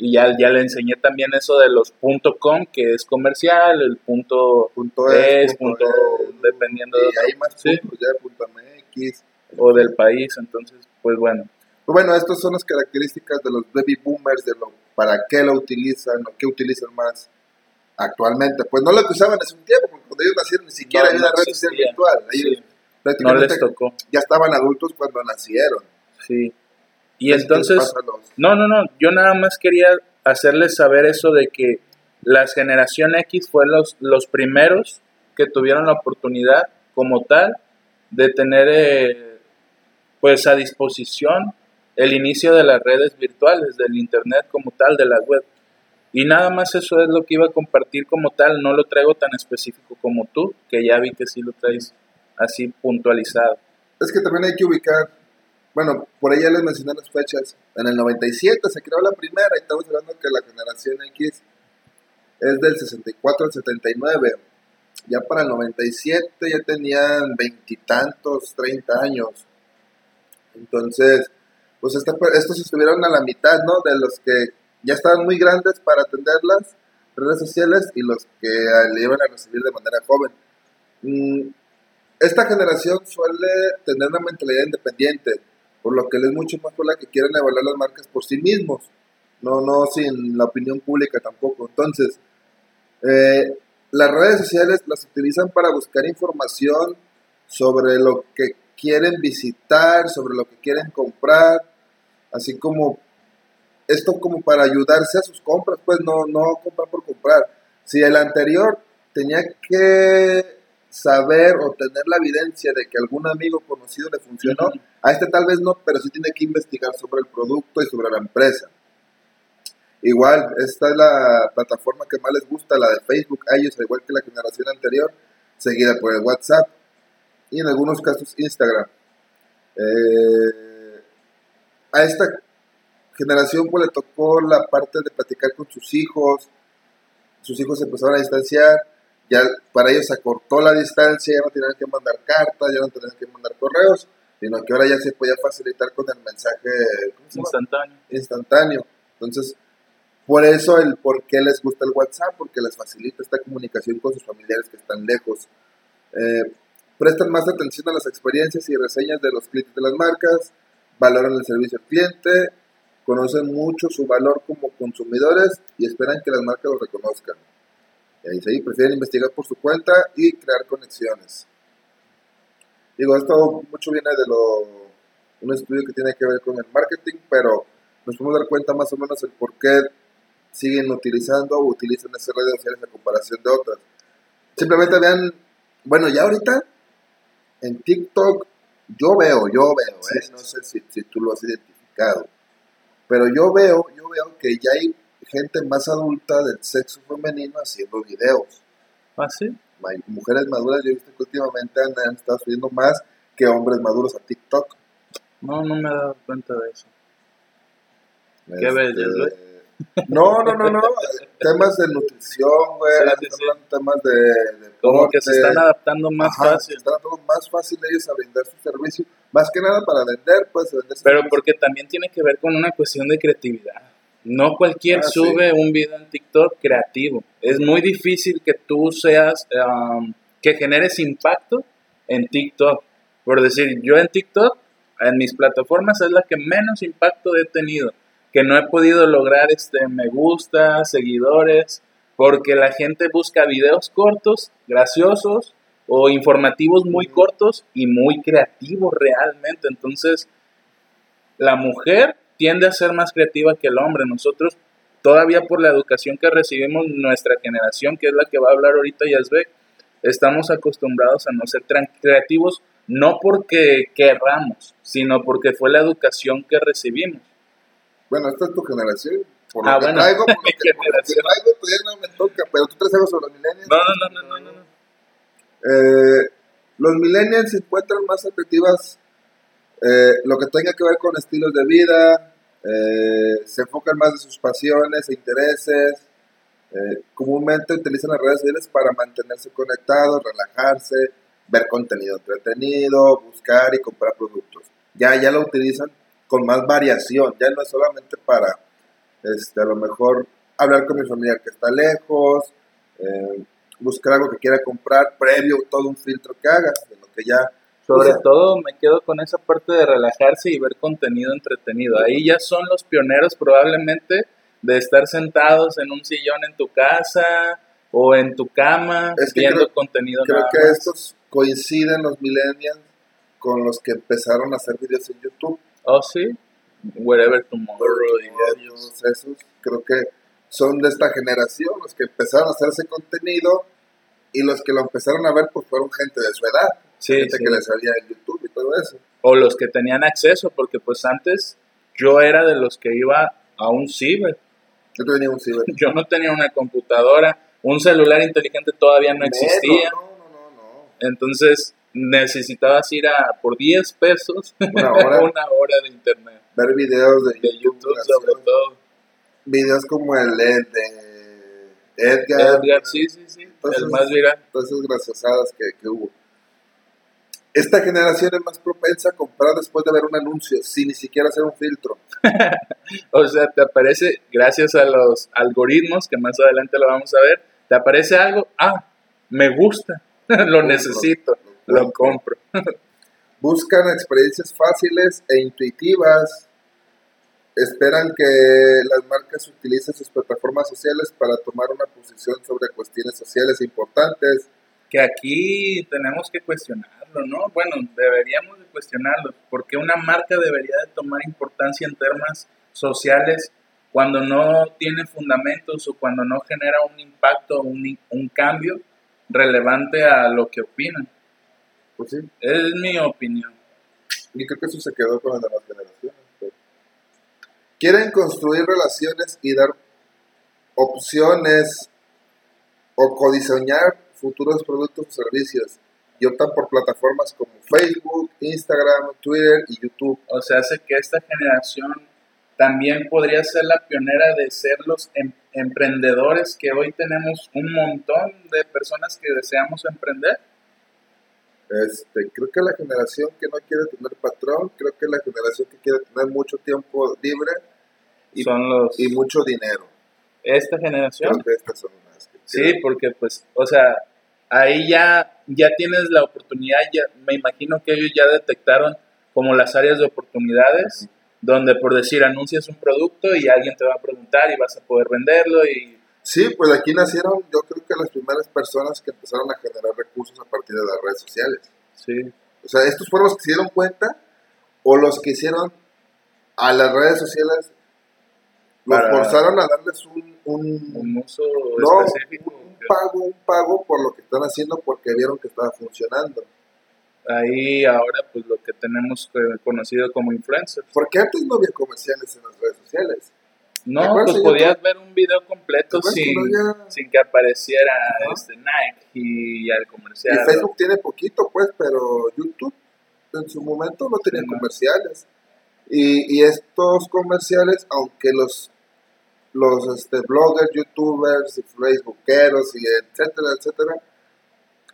y ya, ya le enseñé también eso de los .com, que es comercial, el punto, Punto es, punto, es, dependiendo y de hay más sí, puntos ya de punto MX. o del país, entonces, pues bueno. Pues bueno, estas son las características de los baby boomers, de lo, para qué lo utilizan o qué utilizan más actualmente. Pues no lo que usaban hace un tiempo, cuando ellos nacieron ni siquiera No, había no una red social virtual. Ellos Sí, no les tocó, ya estaban adultos cuando nacieron. sí. Y Así entonces, no, no, no, yo nada más quería hacerles saber eso de que la generación X fue los, los primeros que tuvieron la oportunidad como tal de tener eh, pues a disposición el inicio de las redes virtuales, del internet como tal, de la web. Y nada más eso es lo que iba a compartir como tal, no lo traigo tan específico como tú, que ya vi que sí lo traes así puntualizado. Es que también hay que ubicar, bueno, por ahí ya les mencioné las fechas. En el 97 se creó la primera y estamos hablando que la generación X es del 64 al 79. Ya para el 97 ya tenían veintitantos, 30 años. Entonces, pues esta- estos estuvieron a la mitad, ¿no? De los que ya estaban muy grandes para atender las redes sociales y los que le iban a recibir de manera joven. Mm, esta generación suele tener una mentalidad independiente, por lo que es mucho más probable que quieran evaluar las marcas por sí mismos, no, no sin la opinión pública tampoco. Entonces, eh, las redes sociales las utilizan para buscar información sobre lo que quieren visitar, sobre lo que quieren comprar, así como esto como para ayudarse a sus compras, pues no, no comprar por comprar. Si el anterior tenía que saber o tener la evidencia de que algún amigo conocido le funcionó, a este tal vez no, pero sí tiene que investigar sobre el producto y sobre la empresa. Igual, esta es la plataforma que más les gusta, la de Facebook, a ellos, al igual que la generación anterior, seguida por el WhatsApp y en algunos casos Instagram. Eh, a esta generación pues le tocó la parte de platicar con sus hijos, sus hijos se empezaron a distanciar, ya para ellos se acortó la distancia, ya no tenían que mandar cartas, ya no tenían que mandar correos, sino que ahora ya se podía facilitar con el mensaje. Instantáneo. instantáneo. Entonces, por eso el por qué les gusta el WhatsApp, porque les facilita esta comunicación con sus familiares que están lejos. Eh, prestan más atención a las experiencias y reseñas de los clientes de las marcas, valoran el servicio al cliente, conocen mucho su valor como consumidores y esperan que las marcas lo reconozcan. Y ahí sí, prefieren investigar por su cuenta y crear conexiones. Digo, esto mucho viene de lo, un estudio que tiene que ver con el marketing, pero nos podemos dar cuenta más o menos el por qué siguen utilizando o utilizan esas redes sociales a comparación de otras. Simplemente vean, bueno, ya ahorita en TikTok yo veo, yo veo, Sí, ¿eh? no sé si, si tú lo has identificado, pero yo veo, yo veo que ya hay gente más adulta del sexo femenino haciendo videos. ¿Ah, sí? Mujeres maduras, yo he visto que últimamente han, estado subiendo más que hombres maduros a TikTok. No, no me he dado cuenta de eso. ¿Qué Este, ves, Josué? No, no, no, no. temas de nutrición, güey. Sí, sí, sí. temas de, de Como que se están adaptando más Ajá, fácil. Se están adaptando más fácil ellos a brindar su servicio. Más que nada para vender, pues. Vender Pero porque también tiene que ver con una cuestión de creatividad. No cualquier Ah, sí. sube un video en TikTok creativo. Es muy difícil que tú seas, um, que generes impacto en TikTok. Por decir, yo en TikTok, en mis plataformas es la que menos impacto he tenido. Que no he podido lograr este me gusta, seguidores, porque la gente busca videos cortos, graciosos o informativos muy cortos y muy creativos realmente. Entonces, la mujer tiende a ser más creativa que el hombre. Nosotros, todavía por la educación que recibimos, nuestra generación, que es la que va a hablar ahorita Yazbek, estamos acostumbrados a no ser tan creativos, no porque querramos, sino porque fue la educación que recibimos. Bueno, esta es tu generación. Por lo Ah, que bueno, traigo, [LAUGHS] por lo que, por lo que traigo, pues no me toca. Pero tú traes algo sobre los millennials. No, no, no, no, no, no. Eh, los millennials encuentran más atractivas eh, lo que tenga que ver con estilos de vida, eh, se enfocan más en sus pasiones e intereses, eh, comúnmente utilizan las redes sociales para mantenerse conectados, relajarse, ver contenido entretenido, buscar y comprar productos. Ya, ya lo utilizan con más variación, ya no es solamente para, este, a lo mejor, hablar con mi familiar que está lejos, eh, buscar algo que quiera comprar previo todo un filtro que haga, de lo que ya... Sobre o sea, todo me quedo con esa parte de relajarse y ver contenido entretenido. Ahí ya son los pioneros probablemente de estar sentados en un sillón en tu casa o en tu cama Es que viendo creo- contenido Creo nada que más. estos coinciden los millennials con los que empezaron a hacer videos en YouTube. Oh, sí. Wherever tomorrow. y ellos. Todos esos creo que son de esta generación, los que empezaron a hacer ese contenido y los que lo empezaron a ver pues fueron gente de su edad, Sí, gente sí. que le salía en YouTube y todo eso. O los que tenían acceso, porque pues antes yo era de los que iba a un ciber. Yo tenía un ciber. [LAUGHS] Yo no tenía una computadora, un celular inteligente todavía no existía. No, no, no, no. Entonces necesitabas ir a por 10 pesos Una [LAUGHS] hora. una hora de internet. Ver videos de, De YouTube sobre todo. Videos como el de de Edgar, Edgar, sí, sí, sí. Entonces- el más viral. todas esas graciosadas que, que hubo. Esta generación es más propensa a comprar después de ver un anuncio, sin ni siquiera hacer un filtro. [LAUGHS] O sea, te aparece, gracias a los algoritmos, que más adelante lo vamos a ver, te aparece algo, ah, me gusta, [LAUGHS] lo necesito, lo compro. [LAUGHS] Buscan experiencias fáciles e intuitivas. Esperan que las marcas utilicen sus plataformas sociales para tomar una posición sobre cuestiones sociales importantes. Que aquí tenemos que cuestionarlo, ¿no? Bueno, deberíamos de cuestionarlo, porque una marca debería de tomar importancia en temas sociales cuando no tiene fundamentos o cuando no genera un impacto, un, un cambio relevante a lo que opinan. Pues sí, Es mi opinión. y creo que eso se quedó con las demás generaciones. Quieren construir relaciones y dar opciones o codiseñar futuros productos o servicios y optan por plataformas como Facebook, Instagram, Twitter y YouTube. O sea, hace que esta generación también podría ser la pionera de ser los em- emprendedores que hoy tenemos un montón de personas que deseamos emprender. Este, creo que la generación que no quiere tener patrón, creo que la generación que quiere tener mucho tiempo libre y, Son los... y mucho dinero. Esta generación. Creo que estas son las que Sí, quieren. porque pues, o sea, ahí ya, ya tienes la oportunidad, ya, me imagino que ellos ya detectaron como las áreas de oportunidades, donde por decir anuncias un producto y alguien te va a preguntar y vas a poder venderlo y Sí, pues aquí nacieron yo creo que las primeras personas que empezaron a generar recursos a partir de las redes sociales. sí, O sea, estos fueron los que se dieron cuenta o los que hicieron a las redes sociales, los Para- forzaron a darles un, un, un uso no, específico. un pago, un pago por lo que están haciendo porque vieron que estaba funcionando. Ahí ahora pues lo que tenemos eh, conocido como influencers. Porque antes no había comerciales en las redes sociales. ¿Te No, pues podías ver un video completo ¿Te acuerdas sin, que sin que apareciera este Nike y al Y comercial. Facebook tiene poquito, pues, pero YouTube en su momento no tenía Sí, comerciales. Y, y estos comerciales, aunque los, los este, bloggers, youtubers y facebookeros y etcétera, etcétera,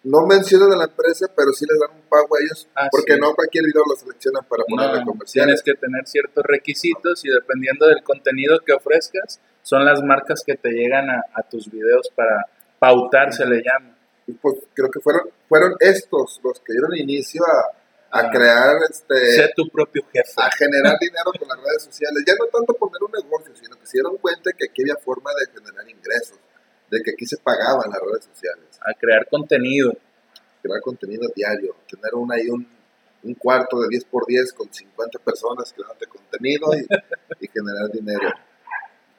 no mencionan a la empresa, pero sí les dan un pago a ellos, Ah, porque sí. no cualquier video lo seleccionan para ponerle No, comerciales. tienes que tener ciertos requisitos y dependiendo del contenido que ofrezcas, son las marcas que te llegan a, a tus videos para pautar, se le llama. Y pues creo que fueron, fueron estos los que dieron inicio a, a Ah. crear, este, Sé tu propio jefe. a generar dinero con las redes sociales. Ya no tanto poner un negocio, sino que se dieron cuenta que aquí había forma de generar ingresos, de que aquí se pagaban las redes sociales, a crear contenido. crear contenido diario, tener un, ahí un, un cuarto de 10 por 10 con 50 personas creando contenido y, [LAUGHS] y generar dinero.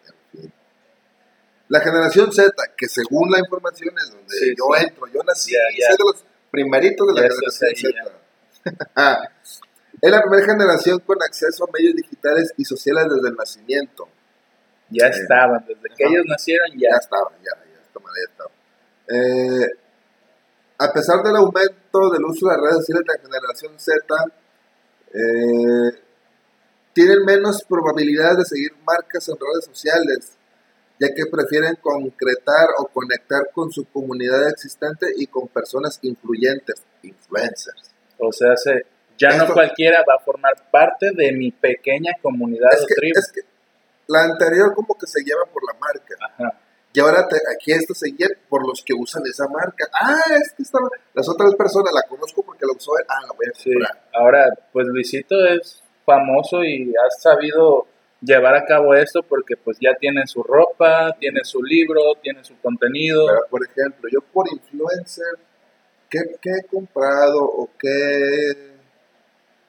En fin. La generación Z, que según la información es donde Sí, yo sí. entro, yo nací, ya. soy de los primeritos de la generación Z. [LAUGHS] Es la primera generación con acceso a medios digitales y sociales desde el nacimiento. Ya estaban, desde que Ajá. ellos nacieron Ya ya. estaba, ya, ya. Eh, a pesar del aumento del uso de las redes sociales de la generación Z, eh, tienen menos probabilidades de seguir marcas en redes sociales, ya que prefieren concretar o conectar con su comunidad existente y con personas influyentes. influencers. O sea, se, ya no Esto- cualquiera va a formar parte de mi pequeña comunidad Es o que, tribu. es que la anterior como que se lleva por la marca. Ajá. Y ahora te- aquí esto se por los que usan esa marca. Ah, es que estaba... Las otras personas la conozco porque la usó él. Ah, la voy a Sí. comprar. Ahora, pues Luisito es famoso y ha sabido llevar a cabo esto porque pues ya tiene su ropa, tiene su libro, tiene su contenido. Pero, por ejemplo, yo por influencer, ¿qué, qué he comprado o qué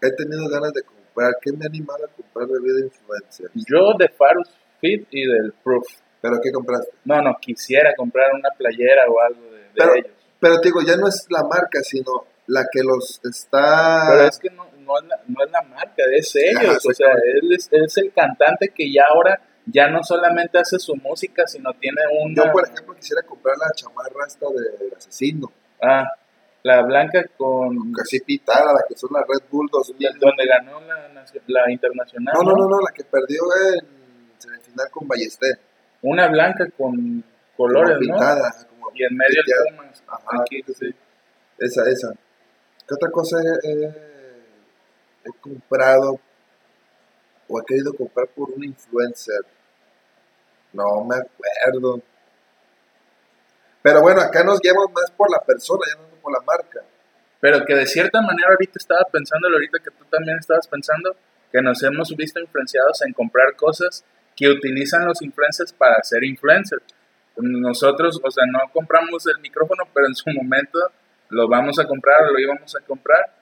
he tenido ganas de comprar? ¿Qué me ha animado a comprar de vida influencer? Yo de Farus Fit y del Proof. ¿Pero qué compraste? No, no, quisiera comprar una playera o algo de, de Pero- ellos. Pero te digo, ya no es la marca, sino la que los está... Pero es que no, no, es la, no es la marca, es ellos. Ajá, o sea, él es, él es el cantante que ya ahora ya no solamente hace su música, sino tiene una... Yo, por ejemplo, quisiera comprar la chamarra esta del asesino, Ah, la blanca con... casi pitada, la que son las Red Bull 2000. Donde ganó la, la internacional. No, no, no, no, la que perdió en semifinal con Ballester. Una blanca con colores, como ¿no? pintada, como Y en medio el Pumas. Ajá, Aquí, sí. Esa, esa. ¿Qué otra cosa he, he- he comprado o he querido comprar por un influencer? No me acuerdo. Pero bueno, acá nos guiamos más por la persona, ya no por la marca. Pero que de cierta manera ahorita estaba pensando, ahorita que tú también estabas pensando, que nos hemos visto influenciados en comprar cosas que utilizan los influencers para ser influencers. Nosotros, o sea, no compramos el micrófono, pero en su momento lo vamos a comprar lo íbamos a comprar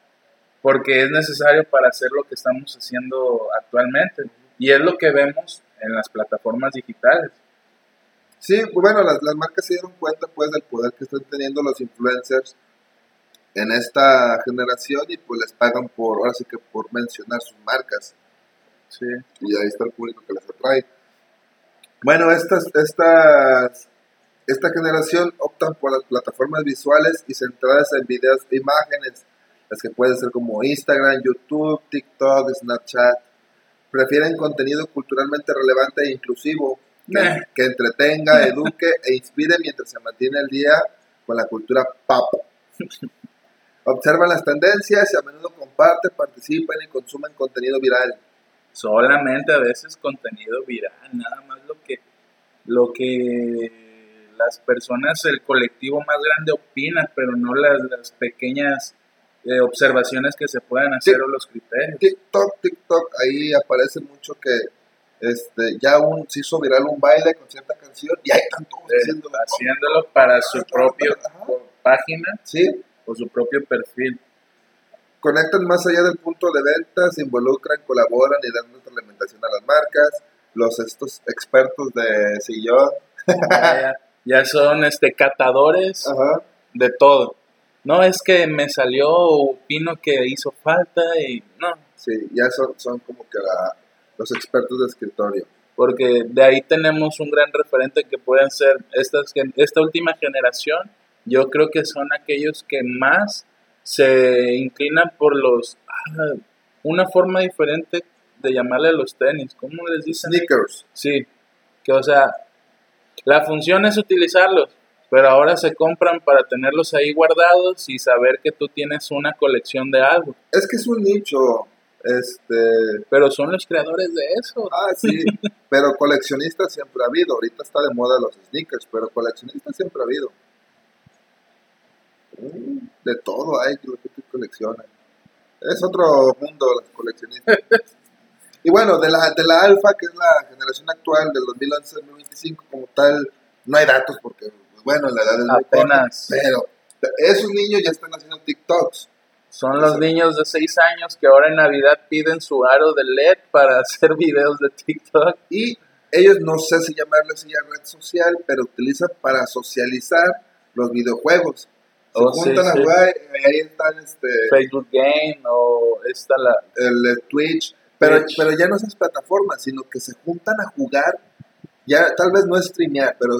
porque es necesario para hacer lo que estamos haciendo actualmente. Y es lo que vemos en las plataformas digitales. Sí, pues bueno, las, las marcas se dieron cuenta pues del poder que están teniendo los influencers en esta generación y pues les pagan por, ahora sí que por mencionar sus marcas. Sí. y ahí está el público que les atrae. Bueno, estas, estas, esta generación optan por las plataformas visuales y centradas en videos e imágenes, las que pueden ser como Instagram, YouTube, TikTok, Snapchat. Prefieren contenido culturalmente relevante e inclusivo, que, que entretenga, eduque e inspire mientras se mantiene el día con la cultura pop. [LAUGHS] Observan las tendencias y a menudo comparten, participan y consumen contenido viral. Solamente a veces contenido viral, nada más lo que lo que las personas, el colectivo más grande opina, pero no las, las pequeñas eh, observaciones que se puedan hacer o los criterios. TikTok, TikTok, ahí aparece mucho que este, ya un, se hizo viral un baile con cierta canción y ahí están todos Eh, haciendo haciéndolo para su propio Ajá. página Sí, o su propio perfil. Conectan más allá del punto de venta, se involucran, colaboran y dan retroalimentación a las marcas. Los estos expertos de sillón, Ya, ya son este catadores ajá, de todo. No es que me salió, opino que hizo falta y no, sí, ya son, son como que la- los expertos de escritorio. porque de ahí tenemos un gran referente que pueden ser estas, esta última generación. Yo creo que son aquellos que más se inclinan por los ah, una forma diferente de llamarle a los tenis. ¿Cómo les dicen? Sneakers, Sí, que o sea, la función es utilizarlos, pero ahora se compran para tenerlos ahí guardados y saber que tú tienes una colección de algo. es que es un nicho, este, Pero son los creadores de eso. Ah, sí, [LAUGHS] pero coleccionistas siempre ha habido. Ahorita está de moda los sneakers, pero coleccionistas siempre ha habido. De todo hay lo que tú coleccionas. Es otro mundo los coleccionistas. Y bueno, de la, de la alfa, que es la generación actual del 2011 al 2025, como tal, no hay datos porque, bueno, la edad es muy Pero esos niños ya están haciendo TikToks. son los niños de 6 años que ahora en Navidad piden su aro de LED para [LAUGHS] hacer videos de TikTok. Y ellos no sé si llamarle así a red social, pero utilizan para socializar los videojuegos. Se Oh, sí, juntan a jugar, y ahí están este, Facebook Game o esta la... el Twitch, pero, Twitch. pero ya no esas plataformas, sino que se juntan a jugar, ya tal vez no es streamear, pero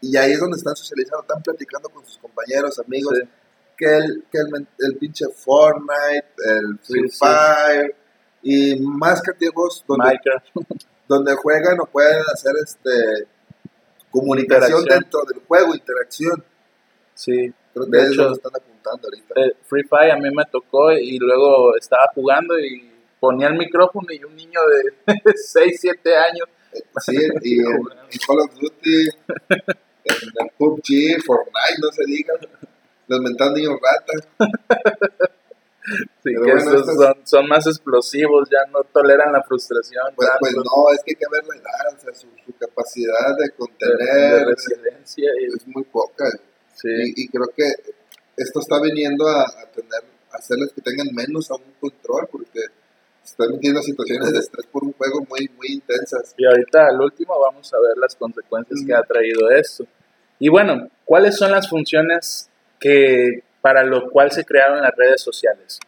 y ahí es donde están socializando, están platicando con sus compañeros, amigos, Sí. que el, que el, el pinche Fortnite, el Free Sí, sí. Fire y más creativos donde Minecraft. [LAUGHS] donde juegan o pueden hacer este comunicación dentro del juego, interacción. Sí, Creo que De hecho, lo están apuntando ahorita. Eh, Free Fire a mí me tocó y luego estaba jugando y ponía el micrófono y un niño de [LAUGHS] 6, 7 años. Sí, y [LAUGHS] en, en Call of Duty, en, en PUBG, Fortnite, no se diga. Los mentados niños ratas. Sí, Pero que bueno, esos son, son más explosivos, ya no toleran la frustración. Pues, pues no, es que hay que ver la edad, o sea, su, su capacidad de de, de contener resiliencia. y- es muy poca. Sí. Y, y creo que esto está viniendo a, a tener, a hacerles que tengan menos a un control, porque se están metiendo en situaciones de estrés por un juego muy, muy intensas. Y ahorita al último vamos a ver las consecuencias que Mm. ha traído esto. Y bueno, ¿cuáles son las funciones que para lo cual se crearon las redes sociales?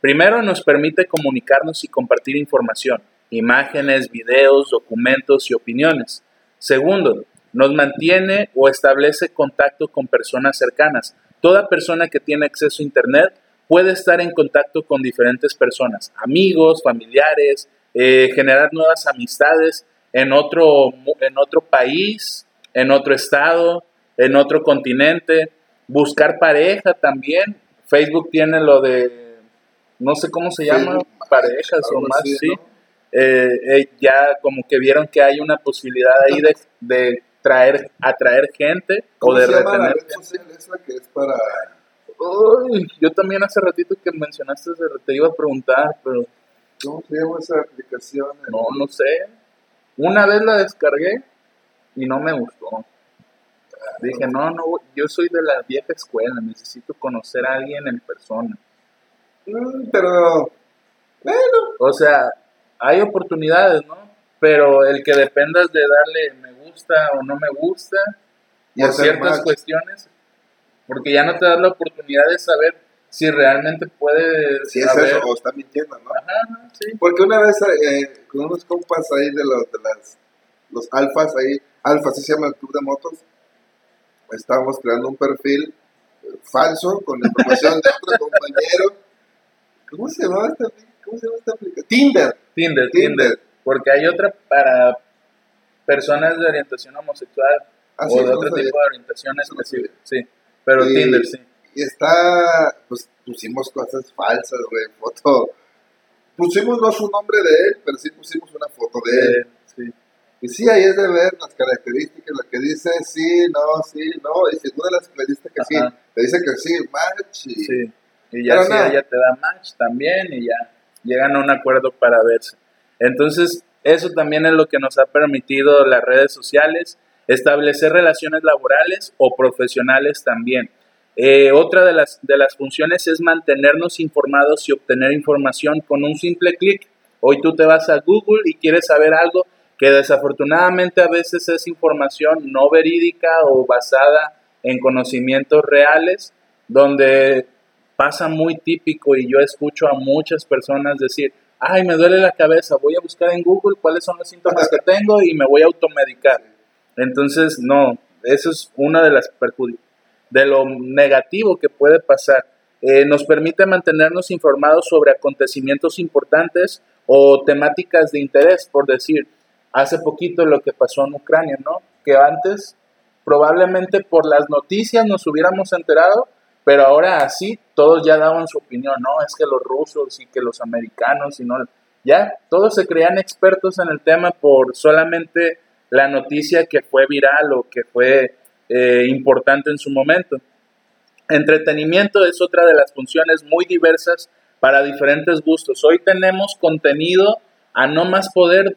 Primero nos permite comunicarnos y compartir información, imágenes, videos, documentos y opiniones. Segundo, nos mantiene o establece contacto con personas cercanas. Toda persona que tiene acceso a Internet puede estar en contacto con diferentes personas, amigos, familiares, eh, generar nuevas amistades en otro, en otro país, en otro estado, en otro continente, buscar pareja también. Facebook tiene lo de, no sé cómo se llama, parejas o más, así, sí. ¿no? Eh, eh, ya como que vieron que hay una posibilidad ahí [LAUGHS] de, de traer, atraer gente o ¿Cómo de retener gente. es para... Uy, yo también hace ratito que mencionaste, te iba a preguntar, pero ¿Cómo se llama esa aplicación? no, no sé. Una vez la descargué y no me gustó. Dije, no, no, yo soy de la vieja escuela, necesito conocer a alguien en persona. Mm, pero... Bueno, O sea, hay oportunidades, ¿no? Pero el que dependas de darle me gusta o no me gusta y por ciertas match. cuestiones, porque ya no te das la oportunidad de saber si realmente puedes Si es eso, o está mintiendo, ¿no? Ajá, sí. Porque una vez eh, con unos compas ahí de los, de las, los alfas ahí, alfa, así se llama el club de motos, estábamos creando un perfil falso con información de otro [LAUGHS] compañero. ¿Cómo se llama esta, cómo se llama esta aplicación? Tinder. Tinder, Tinder. Tinder, porque hay otra para personas de orientación homosexual Ah, o sí, de otro tipo de orientación específica, sí. Pero Y- Tinder, sí. Y está, pues pusimos cosas falsas, güey, foto. Pusimos no su nombre de él, pero sí pusimos una foto de él. Sí. Y sí, ahí es de ver las características, lo que dice sí, no, sí, no, y según las que le dice que sí, Ajá. le dice que sí, match, y Sí, y ya si ella te da match también y ya llegan a un acuerdo para verse. Entonces, eso también es lo que nos ha permitido las redes sociales, establecer relaciones laborales o profesionales también. Eh, otra de las, de las funciones es mantenernos informados y obtener información con un simple clic. Hoy tú te vas a Google y quieres saber algo que desafortunadamente a veces es información no verídica o basada en conocimientos reales, donde pasa muy típico y yo escucho a muchas personas decir, ay, me duele la cabeza, voy a buscar en Google cuáles son los síntomas que tengo y me voy a automedicar. Entonces, no, eso es una de las de lo negativo que puede pasar. Eh, nos permite mantenernos informados sobre acontecimientos importantes o temáticas de interés, por decir, hace poquito lo que pasó en Ucrania, ¿no? Que antes probablemente por las noticias nos hubiéramos enterado, pero ahora así todos ya daban su opinión, ¿no? Es que los rusos y que los americanos y no, ya todos se creían expertos en el tema por solamente la noticia que fue viral o que fue eh, importante en su momento. Entretenimiento es otra de las funciones muy diversas para diferentes gustos. Hoy tenemos contenido a no más poder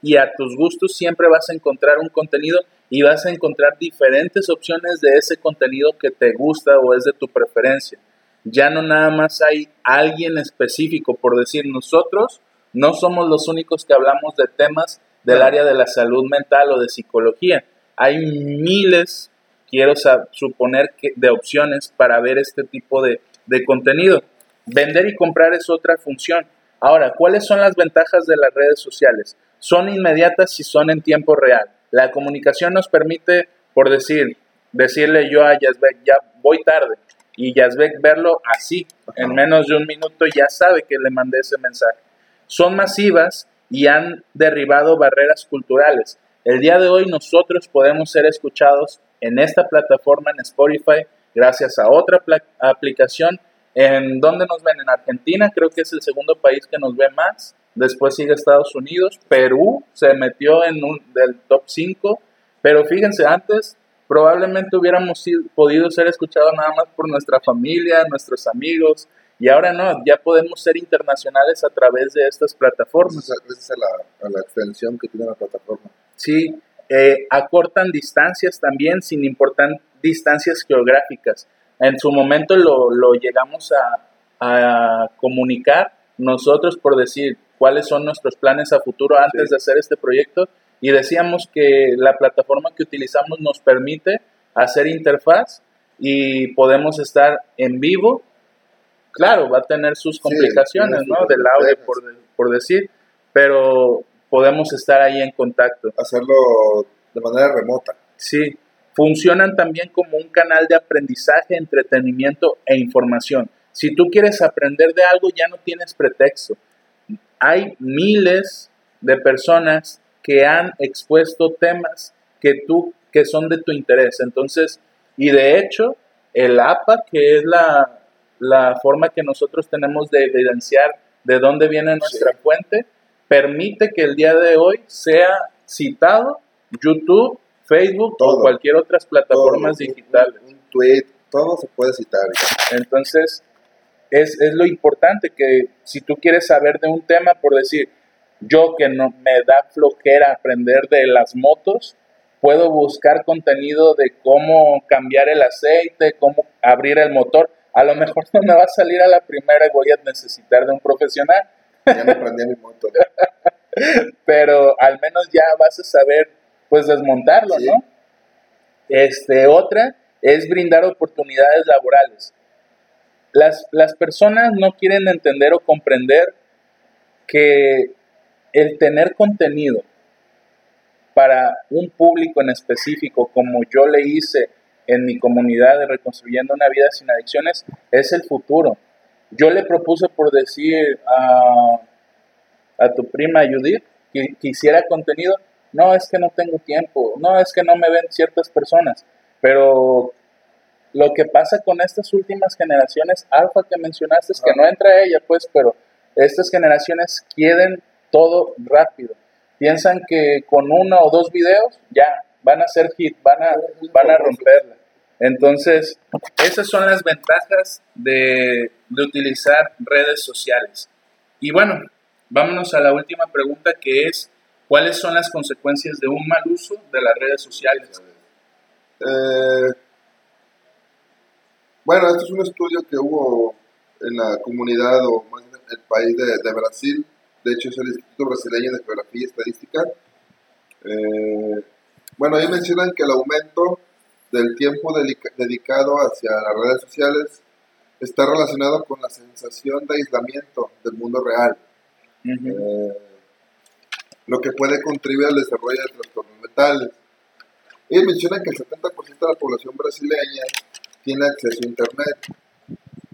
y a tus gustos siempre vas a encontrar un contenido y vas a encontrar diferentes opciones de ese contenido que te gusta o es de tu preferencia. Ya no nada más hay alguien específico, por decir nosotros no somos los únicos que hablamos de temas del área de la salud mental o de psicología. Hay miles, quiero suponer, que, de opciones para ver este tipo de, de contenido. Vender y comprar es otra función. Ahora, ¿cuáles son las ventajas de las redes sociales? Son inmediatas y son en tiempo real. La comunicación nos permite, por decir, decirle yo a Yazbek, ya voy tarde, y Yazbek verlo así, en menos de un minuto ya sabe que le mandé ese mensaje. Son masivas y han derribado barreras culturales. El día de hoy nosotros podemos ser escuchados en esta plataforma, en Spotify, gracias a otra aplicación. ¿En dónde nos ven? En Argentina, creo que es el segundo país que nos ve más. Después sigue Estados Unidos. Perú se metió en un del top 5. Pero fíjense, antes probablemente hubiéramos podido ser escuchados nada más por nuestra familia, nuestros amigos, y ahora no, ya podemos ser internacionales a través de estas plataformas. Gracias a la, a la extensión que tiene la plataforma. Sí, eh, acortan distancias también sin importar distancias geográficas. En su momento lo, lo llegamos a, a, comunicar nosotros por decir cuáles son nuestros planes a futuro antes de hacer este proyecto y decíamos que la plataforma que utilizamos nos permite hacer interfaz y podemos estar en vivo. Claro, va a tener sus complicaciones, ¿no? Del audio, por, por decir, pero podemos estar ahí en contacto. Hacerlo de manera remota. Sí, funcionan también como un canal de aprendizaje, entretenimiento e información. Si tú quieres aprender de algo, ya no tienes pretexto. Hay miles de personas que han expuesto temas que tú que son de tu interés. Entonces, y de hecho, el APA, que es la, la forma que nosotros tenemos de evidenciar de dónde viene nuestra fuente, permite que el día de hoy sea citado YouTube, Facebook o cualquier otras plataformas digitales. Un, tweet, todo se puede citar. Entonces, es, es, lo importante que si tú quieres saber de un tema, por decir, yo que no me da flojera aprender de las motos, puedo buscar contenido de cómo cambiar el aceite, cómo abrir el motor. A lo mejor no me va a salir a la primera y voy a necesitar de un profesional, ya me aprendí mi moto. [LAUGHS] Pero al menos ya vas a saber, pues, desmontarlo, ¿no? Este, otra es brindar oportunidades laborales. Las, las personas no quieren entender o comprender que el tener contenido para un público en específico, como yo le hice en mi comunidad de Reconstruyendo una vida sin adicciones, es el futuro. Yo le propuse por decir a, a tu prima Judith que, quisiera contenido. No, es que no tengo tiempo. No, es que no me ven ciertas personas. Pero lo que pasa con estas últimas generaciones alfa que mencionaste es que no entra ella, pues, pero estas generaciones quieren todo rápido. Piensan que con uno o dos videos ya van a ser hit, van a, van a romperla. Entonces, esas son las ventajas de, utilizar redes sociales. Y bueno, vámonos a la última pregunta que es, ¿cuáles son las consecuencias de un mal uso de las redes sociales? Eh, bueno, este es un estudio que hubo en la comunidad o más en el país de, Brasil. De hecho, es el Instituto Brasileño de Geografía y Estadística. Eh, bueno, ahí mencionan que el aumento del tiempo dedicado hacia las redes sociales está relacionado con la sensación de aislamiento del mundo real, eh, lo que puede contribuir al desarrollo de trastornos mentales. Ellos mencionan que el 70% de la población brasileña tiene acceso a Internet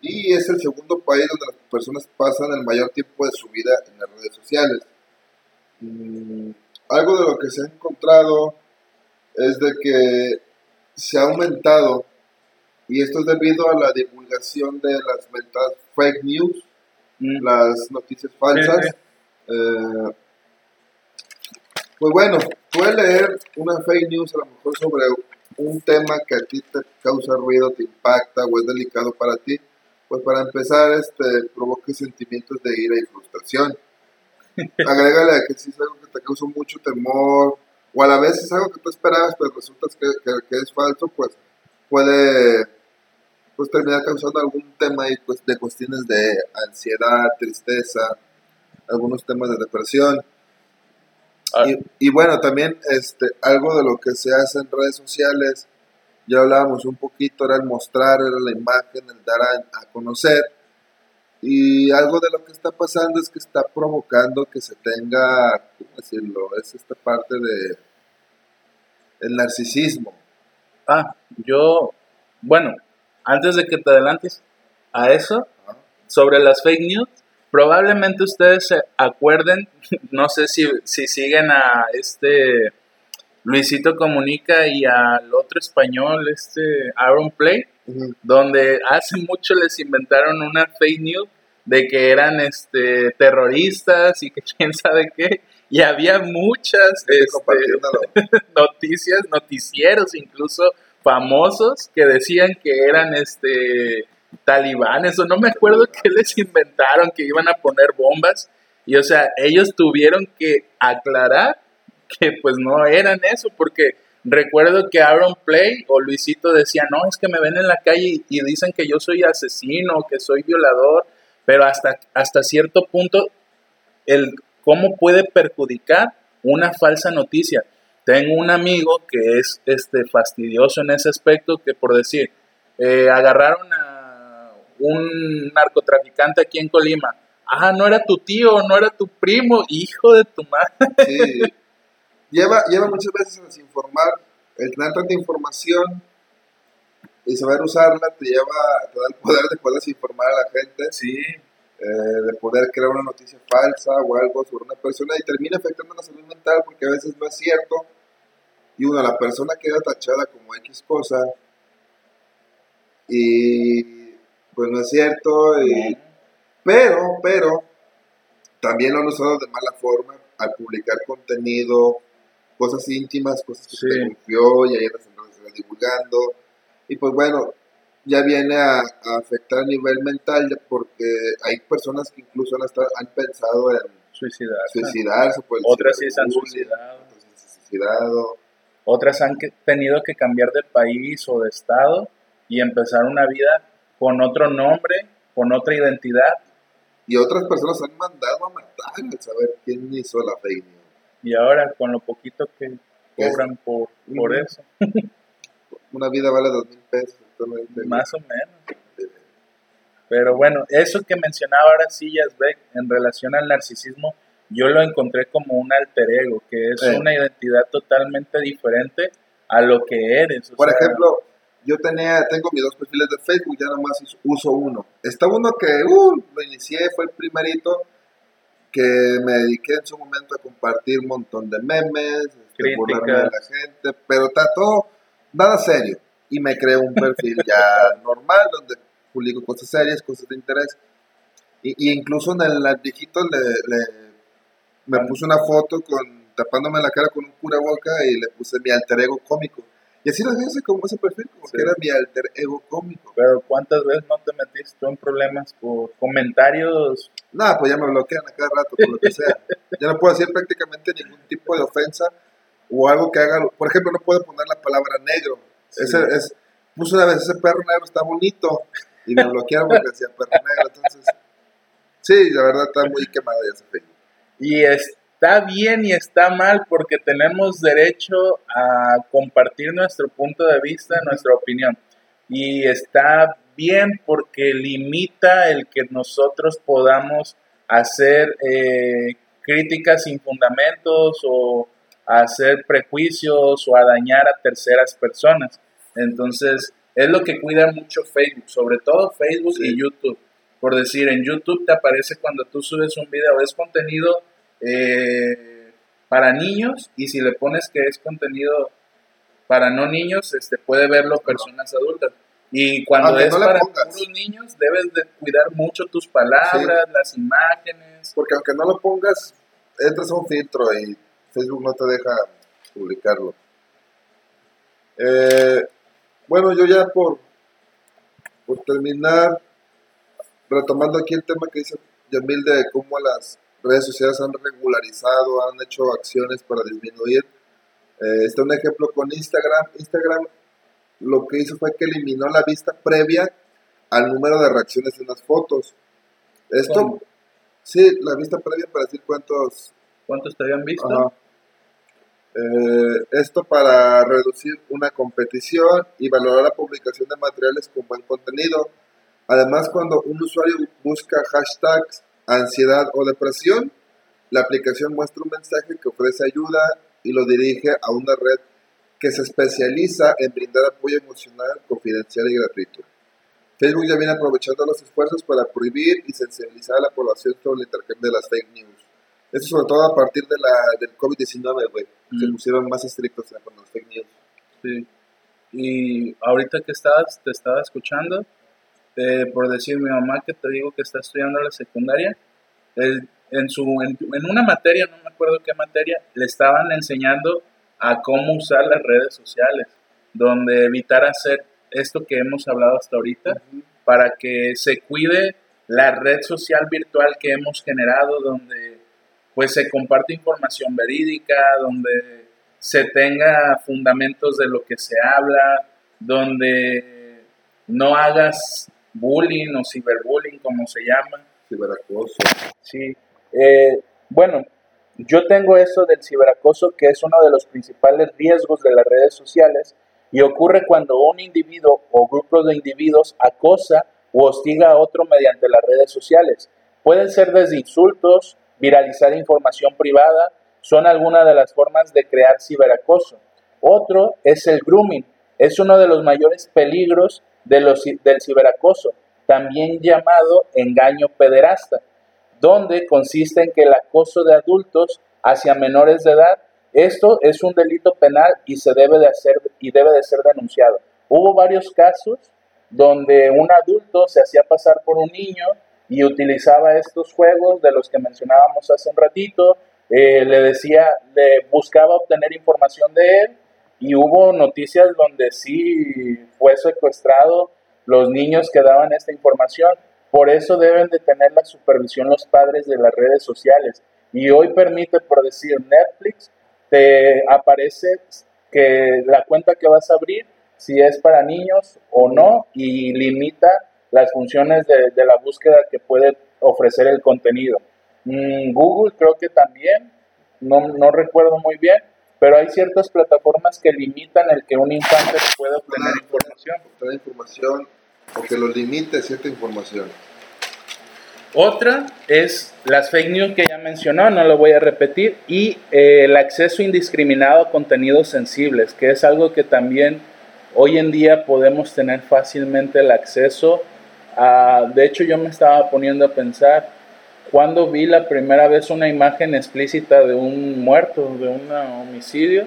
y es el segundo país donde las personas pasan el mayor tiempo de su vida en las redes sociales. Mm, algo de lo que se ha encontrado es de que se ha aumentado y esto es debido a la divulgación de las ventas fake news, mm. las noticias falsas. Eh, pues bueno, puedes leer una fake news a lo mejor sobre un tema que a ti te causa ruido, te impacta o es delicado para ti. Pues para empezar, este, provoque sentimientos de ira y frustración. [LAUGHS] Agrégale que si es algo que te causa mucho temor, o a la vez es algo que tú esperabas, pero resulta que, que, es falso, pues puede pues, terminar causando algún tema pues, de cuestiones de ansiedad, tristeza, algunos temas de depresión. Ah. Y, y, bueno, también este, algo de lo que se hace en redes sociales, ya hablábamos un poquito, era el mostrar, era la imagen, el dar a, a conocer. Y algo de lo que está pasando es que está provocando que se tenga, ¿cómo decirlo? Es esta parte de el narcisismo. Ah, yo, bueno, antes de que te adelantes a eso, sobre las fake news, probablemente ustedes se acuerden, [LAUGHS] no sé si, si siguen a este Luisito Comunica y al otro español, este Aaron Play, donde hace mucho les inventaron una fake news de que eran este terroristas y que [LAUGHS] quién sabe qué y había muchas este, [LAUGHS] noticias, noticieros incluso famosos que decían que eran este talibanes o no me acuerdo qué les inventaron que iban a poner bombas y o sea, ellos tuvieron que aclarar que pues no eran eso porque recuerdo que Aaron Play o Luisito decía, "No, es que me ven en la calle y, dicen que yo soy asesino, que soy violador", pero hasta hasta cierto punto el cómo puede perjudicar una falsa noticia. Tengo un amigo que es este fastidioso en ese aspecto que por decir, eh, agarraron a un narcotraficante aquí en Colima. Ah, no era tu tío, no era tu primo, hijo de tu madre. Sí. Lleva, lleva muchas veces a desinformar, el tener tanta información y saber usarla te lleva, te da el poder de poder desinformar a la gente, Sí, eh, de poder crear una noticia falsa o algo sobre una persona y termina afectando la salud mental porque a veces no es cierto. Y uno, la persona queda tachada como X cosa y pues no es cierto. Y, pero, pero, también lo han usado de mala forma al publicar contenido, cosas íntimas, cosas que Sí. se confió y ahí las van divulgando. Y pues bueno, ya viene a, a afectar a nivel mental ya porque hay personas que incluso han, estado- han pensado en suicidar. suicidarse. Por el Otras sí se han suicidado. otras sí se han suicidado. Otras han que- tenido que cambiar de país o de estado y empezar una vida con otro nombre, con otra identidad. Y otras personas han mandado a matar al saber quién hizo la fake news. Y ahora con lo poquito que cobran por, por eso, [LAUGHS] Una vida vale dos mil pesos. [LAUGHS] más o menos. Pero bueno, eso que mencionaba ahora sí, Yazbek, en relación al narcisismo, yo lo encontré como un alter ego, que es Sí. una identidad totalmente diferente a lo que eres. o Por sea, ejemplo, yo tenía, tengo mis dos perfiles de Facebook, ya nomás us- uso uno. Está uno que uh, lo inicié, fue el primerito, que me dediqué en su momento a compartir un montón de memes, este, burlarme de la gente, pero está todo, nada serio. Y me creé un perfil ya [LAUGHS] normal, donde publico cosas serias, cosas de interés. Y, y incluso en el viejito le, le- me puse una foto con tapándome la cara con un boca y le puse mi alter ego cómico. Y así lo hice como ese perfil, como Sí. que era mi alter ego cómico. Pero ¿cuántas veces no te metiste tú en problemas por comentarios? Nada, pues ya me bloquean a cada rato, por lo que sea. [LAUGHS] Ya no puedo decir prácticamente ningún tipo de ofensa o algo que haga. Por ejemplo, no puedo poner la palabra negro. Sí. Ese es, puse una vez, ese perro negro está bonito. Y me bloquearon porque decía perro negro. Entonces, sí, la verdad está muy quemado ya ese Facebook. Y está bien y está mal porque tenemos derecho a compartir nuestro punto de vista, nuestra opinión. Y está bien porque limita el que nosotros podamos hacer eh, críticas sin fundamentos o hacer prejuicios o a dañar a terceras personas. Entonces, es lo que cuida mucho Facebook, sobre todo Facebook Sí. y YouTube. Por decir, en YouTube te aparece cuando tú subes un video, es contenido eh, para niños y si le pones que es contenido para no niños, este, puede verlo personas adultas. Y cuando Aunque es no para puros niños, debes de cuidar mucho tus palabras, las imágenes. Porque aunque no lo pongas, entras a un filtro y Facebook no te deja publicarlo. Eh, bueno, yo ya por, por terminar, retomando aquí el tema que dice Yamil de cómo las redes sociales han regularizado, han hecho acciones para disminuir. Eh, está un ejemplo con Instagram. Instagram lo que hizo fue que eliminó la vista previa al número de reacciones en las fotos. Esto, ¿Cómo? sí, la vista previa para decir cuántos ¿Cuántos te habían visto? Ajá. Eh, esto para reducir una competición y valorar la publicación de materiales con buen contenido. Además, cuando un usuario busca hashtags ansiedad o depresión, la aplicación muestra un mensaje que ofrece ayuda y lo dirige a una red que se especializa en brindar apoyo emocional, confidencial y gratuito. Facebook ya viene aprovechando los esfuerzos para prohibir y sensibilizar a la población sobre el intercambio de las fake news. Esto sobre todo a partir de la, del COVID-19, güey. Se Mm. pusieron más estrictos con los fake news. Sí. y ahorita que estabas, te estaba escuchando, eh, por decir mi mamá que te digo que está estudiando la secundaria, en, su, en, en, una materia, no me acuerdo qué materia, le estaban enseñando a cómo usar las redes sociales, donde evitar hacer esto que hemos hablado hasta ahorita, para que se cuide la red social virtual que hemos generado, donde pues se comparte información verídica, donde se tenga fundamentos de lo que se habla, donde no hagas bullying o ciberbullying, como se llama. Ciberacoso. Sí. Eh, bueno, yo tengo eso del ciberacoso, que es uno de los principales riesgos de las redes sociales, y ocurre cuando un individuo o grupo de individuos acosa o hostiga a otro mediante las redes sociales. Pueden ser desde insultos, viralizar información privada, son algunas de las formas de crear ciberacoso. Otro es el grooming, es uno de los mayores peligros de del ciberacoso, también llamado engaño pederasta, donde consiste en que el acoso de adultos hacia menores de edad, esto es un delito penal y se debe de hacer y debe de ser denunciado. Hubo varios casos donde un adulto se hacía pasar por un niño y utilizaba estos juegos de los que mencionábamos hace un ratito, eh, le decía, le buscaba obtener información de él y hubo noticias donde sí fue secuestrado los niños que daban esta información. Por eso deben de tener la supervisión los padres de las redes sociales. Y hoy permite, por decir, Netflix, te aparece que la cuenta que vas a abrir si es para niños o no y limita las funciones de, la búsqueda que puede ofrecer el contenido. Mm, Google creo que también, no, no, recuerdo muy bien, pero hay ciertas plataformas que limitan el que un infante pueda obtener información. Obtener información o que lo limite cierta información. Otra es las fake news que ya mencionó, no lo voy a repetir, y eh, el acceso indiscriminado a contenidos sensibles, que es algo que también Hoy en día podemos tener fácilmente el acceso a, de hecho yo me estaba poniendo a pensar, cuando vi la primera vez una imagen explícita de un muerto, de un homicidio,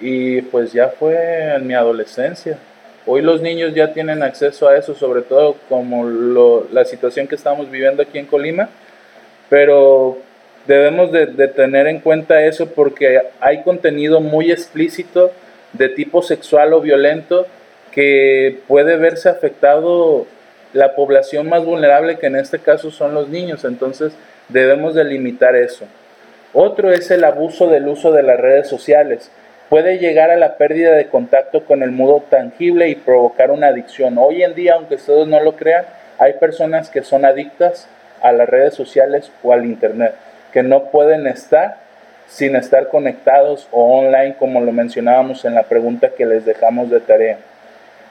y pues ya fue en mi adolescencia. Hoy los niños ya tienen acceso a eso, sobre todo como la situación que estamos viviendo aquí en Colima, pero debemos de, de tener en cuenta eso porque hay contenido muy explícito de tipo sexual o violento que puede verse afectado la población más vulnerable que en este caso son los niños, entonces debemos delimitar eso. Otro es el abuso del uso de las redes sociales. Puede llegar a la pérdida de contacto con el mundo tangible y provocar una adicción. Hoy en día, aunque ustedes no lo crean, hay personas que son adictas a las redes sociales o al Internet, que no pueden estar sin estar conectados o online como lo mencionábamos en la pregunta que les dejamos de tarea.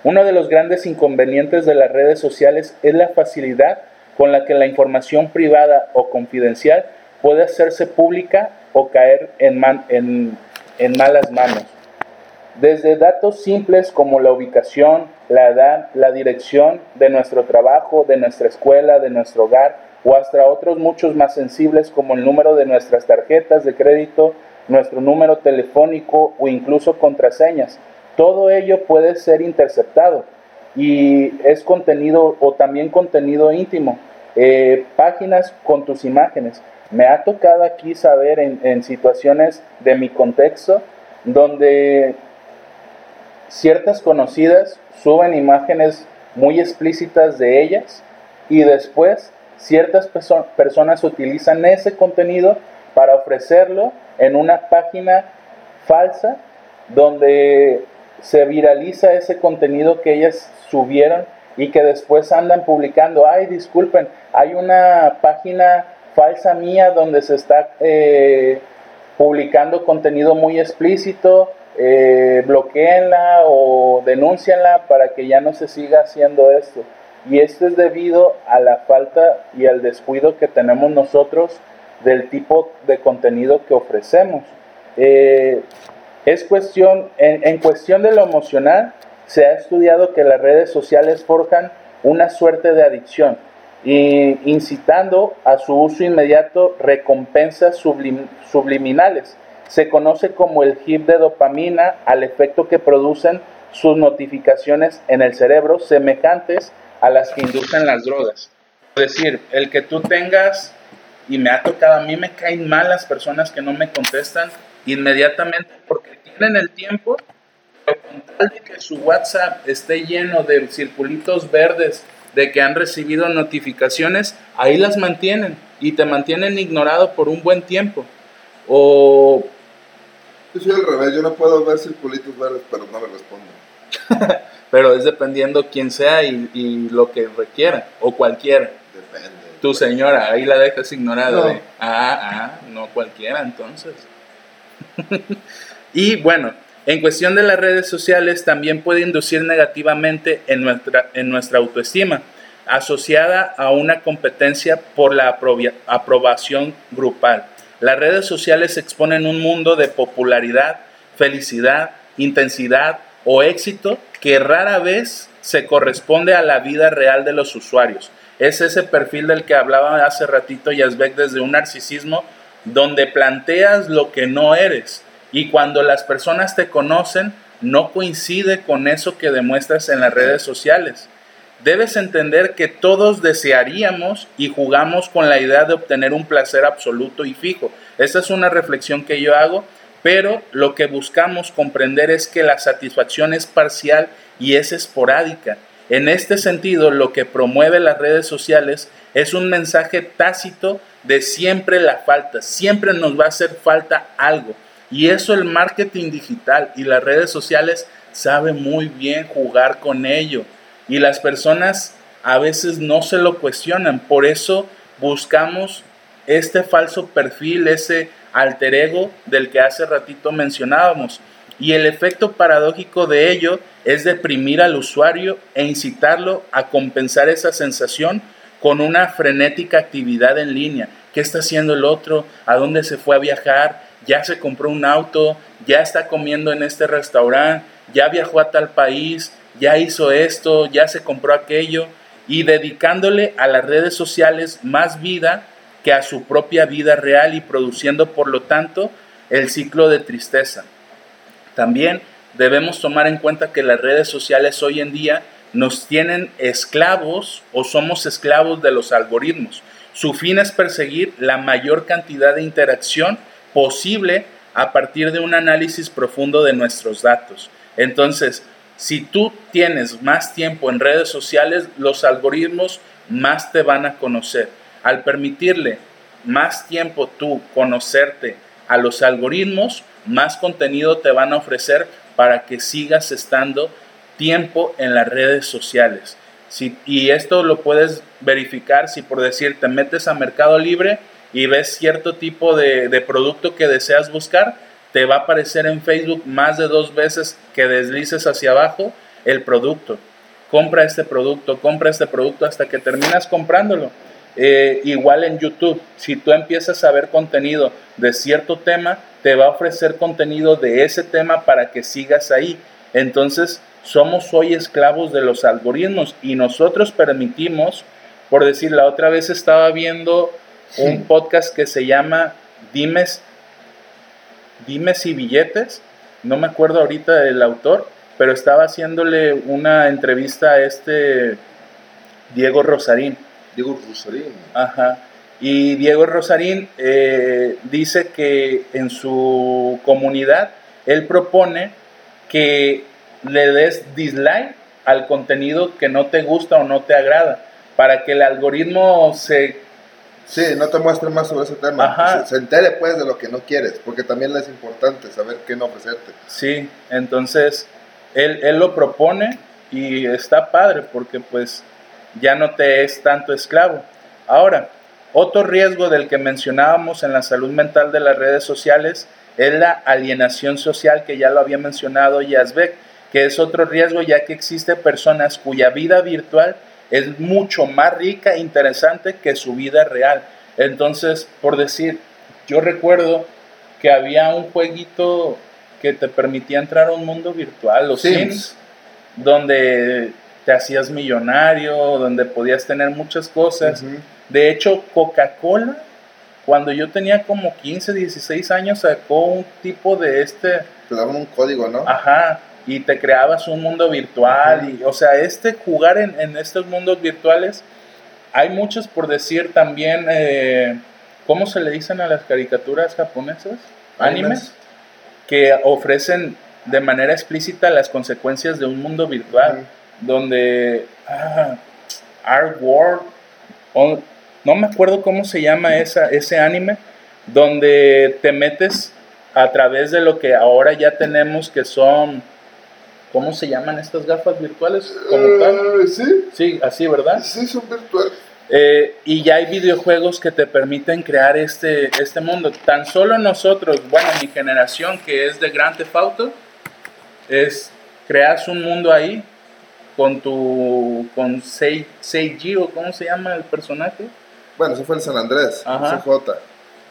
Uno de los grandes inconvenientes de las redes sociales es la facilidad con la que la información privada o confidencial puede hacerse pública o caer en, malas manos. Desde datos simples como la ubicación, la edad, la dirección de nuestro trabajo, de nuestra escuela, de nuestro hogar, o hasta otros muchos más sensibles como el número de nuestras tarjetas de crédito, nuestro número telefónico o incluso contraseñas. Todo ello puede ser interceptado y es contenido o también contenido íntimo. Eh, páginas con tus imágenes. Me ha tocado aquí saber en, en situaciones de mi contexto donde ciertas conocidas suben imágenes muy explícitas de ellas y después ciertas personas utilizan ese contenido para ofrecerlo en una página falsa donde se viraliza ese contenido que ellas subieron y que después andan publicando, ay, disculpen, hay una página falsa mía donde se está eh, publicando contenido muy explícito, eh, bloqueenla o denúncianla para que ya no se siga haciendo esto. Y esto es debido a la falta y al descuido que tenemos nosotros del tipo de contenido que ofrecemos. Eh, es cuestión, en, cuestión de lo emocional, se ha estudiado que las redes sociales forjan una suerte de adicción, y incitando a su uso inmediato recompensas subliminales. Se conoce como el hit de dopamina al efecto que producen sus notificaciones en el cerebro semejantes a las que inducen las drogas. Es decir, el que tú tengas, y me ha tocado, a mí me caen mal las personas que no me contestan inmediatamente porque tienen el tiempo, pero con tal de que su WhatsApp esté lleno de circulitos verdes de que han recibido notificaciones, ahí las mantienen y te mantienen ignorado por un buen tiempo. O... Yo soy al revés, yo no puedo ver circulitos verdes, pero no me respondo. [LAUGHS] pero es dependiendo quién sea y, lo que requiera, o cualquiera. Depende. Tu señora, ahí la dejas ignorada. ah, ah, no cualquiera entonces. [LAUGHS] y bueno, en cuestión de las redes sociales también puede inducir negativamente en nuestra, en nuestra autoestima, asociada a una competencia por la aprobación grupal. Las redes sociales exponen un mundo de popularidad, felicidad, intensidad o éxito que rara vez se corresponde a la vida real de los usuarios. Es ese perfil del que hablaba hace ratito Yazbek desde un narcisismo donde planteas lo que no eres y cuando las personas te conocen, no coincide con eso que demuestras en las redes sociales. Debes entender que todos desearíamos y jugamos con la idea de obtener un placer absoluto y fijo. Esa es una reflexión que yo hago, pero lo que buscamos comprender es que la satisfacción es parcial y es esporádica. En este sentido, lo que promueve las redes sociales es un mensaje tácito de siempre la falta, siempre nos va a hacer falta algo. Y eso el marketing digital y las redes sociales sabe muy bien jugar con ello. Y las personas a veces no se lo cuestionan. Por eso buscamos este falso perfil, ese alter ego del que hace ratito mencionábamos. Y el efecto paradójico de ello es deprimir al usuario e incitarlo a compensar esa sensación con una frenética actividad en línea. ¿Qué está haciendo el otro? ¿A dónde se fue a viajar? Ya se compró un auto, ya está comiendo en este restaurante, ya viajó a tal país, ya hizo esto, ya se compró aquello, y dedicándole a las redes sociales más vida que a su propia vida real y produciendo, por lo tanto, el ciclo de tristeza. También debemos tomar en cuenta que las redes sociales hoy en día nos tienen esclavos o somos esclavos de los algoritmos. Su fin es perseguir la mayor cantidad de interacción posible a partir de un análisis profundo de nuestros datos. Entonces, si tú tienes más tiempo en redes sociales, los algoritmos más te van a conocer. Al permitirle más tiempo tú conocerte a los algoritmos, más contenido te van a ofrecer para que sigas estando tiempo en las redes sociales. Y esto lo puedes verificar si por decir te metes a Mercado Libre y ves cierto tipo de, producto que deseas buscar, te va a aparecer en Facebook más de dos veces que deslices hacia abajo el producto. Compra este producto, compra este producto hasta que terminas comprándolo. Eh, igual en YouTube, si tú empiezas a ver contenido de cierto tema, te va a ofrecer contenido de ese tema para que sigas ahí. Entonces, somos hoy esclavos de los algoritmos y nosotros permitimos, por decir, la otra vez estaba viendo un podcast que se llama Dimes, Dimes y Billetes. No me acuerdo ahorita del autor, pero estaba haciéndole una entrevista a este Diego Rosarín. Diego Rosarín. Ajá. Y Diego Rosarín eh, dice que en su comunidad él propone que le des dislike al contenido que no te gusta o no te agrada, para que el algoritmo se Sí, no te muestre más sobre ese tema. Se, entere pues de lo que no quieres, porque también es importante saber qué no ofrecerte. Sí, entonces él, él lo propone y está padre porque pues ya no te es tanto esclavo. Ahora, otro riesgo del que mencionábamos en la salud mental de las redes sociales es la alienación social que ya lo había mencionado Yazbek, que es otro riesgo ya que existe personas cuya vida virtual es mucho más rica e interesante que su vida real. Entonces, por decir, yo recuerdo que había un jueguito que te permitía entrar a un mundo virtual, los Sims, donde te hacías millonario, donde podías tener muchas cosas. De hecho, Coca-Cola, cuando yo tenía como 15, 16 años, sacó un tipo de este... Te daban un código, ¿no? Ajá, y te creabas un mundo virtual. Y, o sea, este jugar en, en estos mundos virtuales, hay muchos por decir también, eh, ¿cómo se le dicen a las caricaturas japonesas? Animes, que ofrecen de manera explícita las consecuencias de un mundo virtual, donde ah, Art World, no me acuerdo cómo se llama esa, ese anime, donde te metes a través de lo que ahora ya tenemos que son ¿Cómo se llaman estas gafas virtuales? Como tal? Eh, sí. Sí, así, ¿verdad? Sí, son virtuales. Eh, y ya hay videojuegos que te permiten crear este, este mundo. Tan solo nosotros, bueno, mi generación que es de Grand Theft Auto, es creas un mundo ahí con tu con Seiji o cómo se llama el personaje. Bueno, ese fue el San Andrés, el CJ,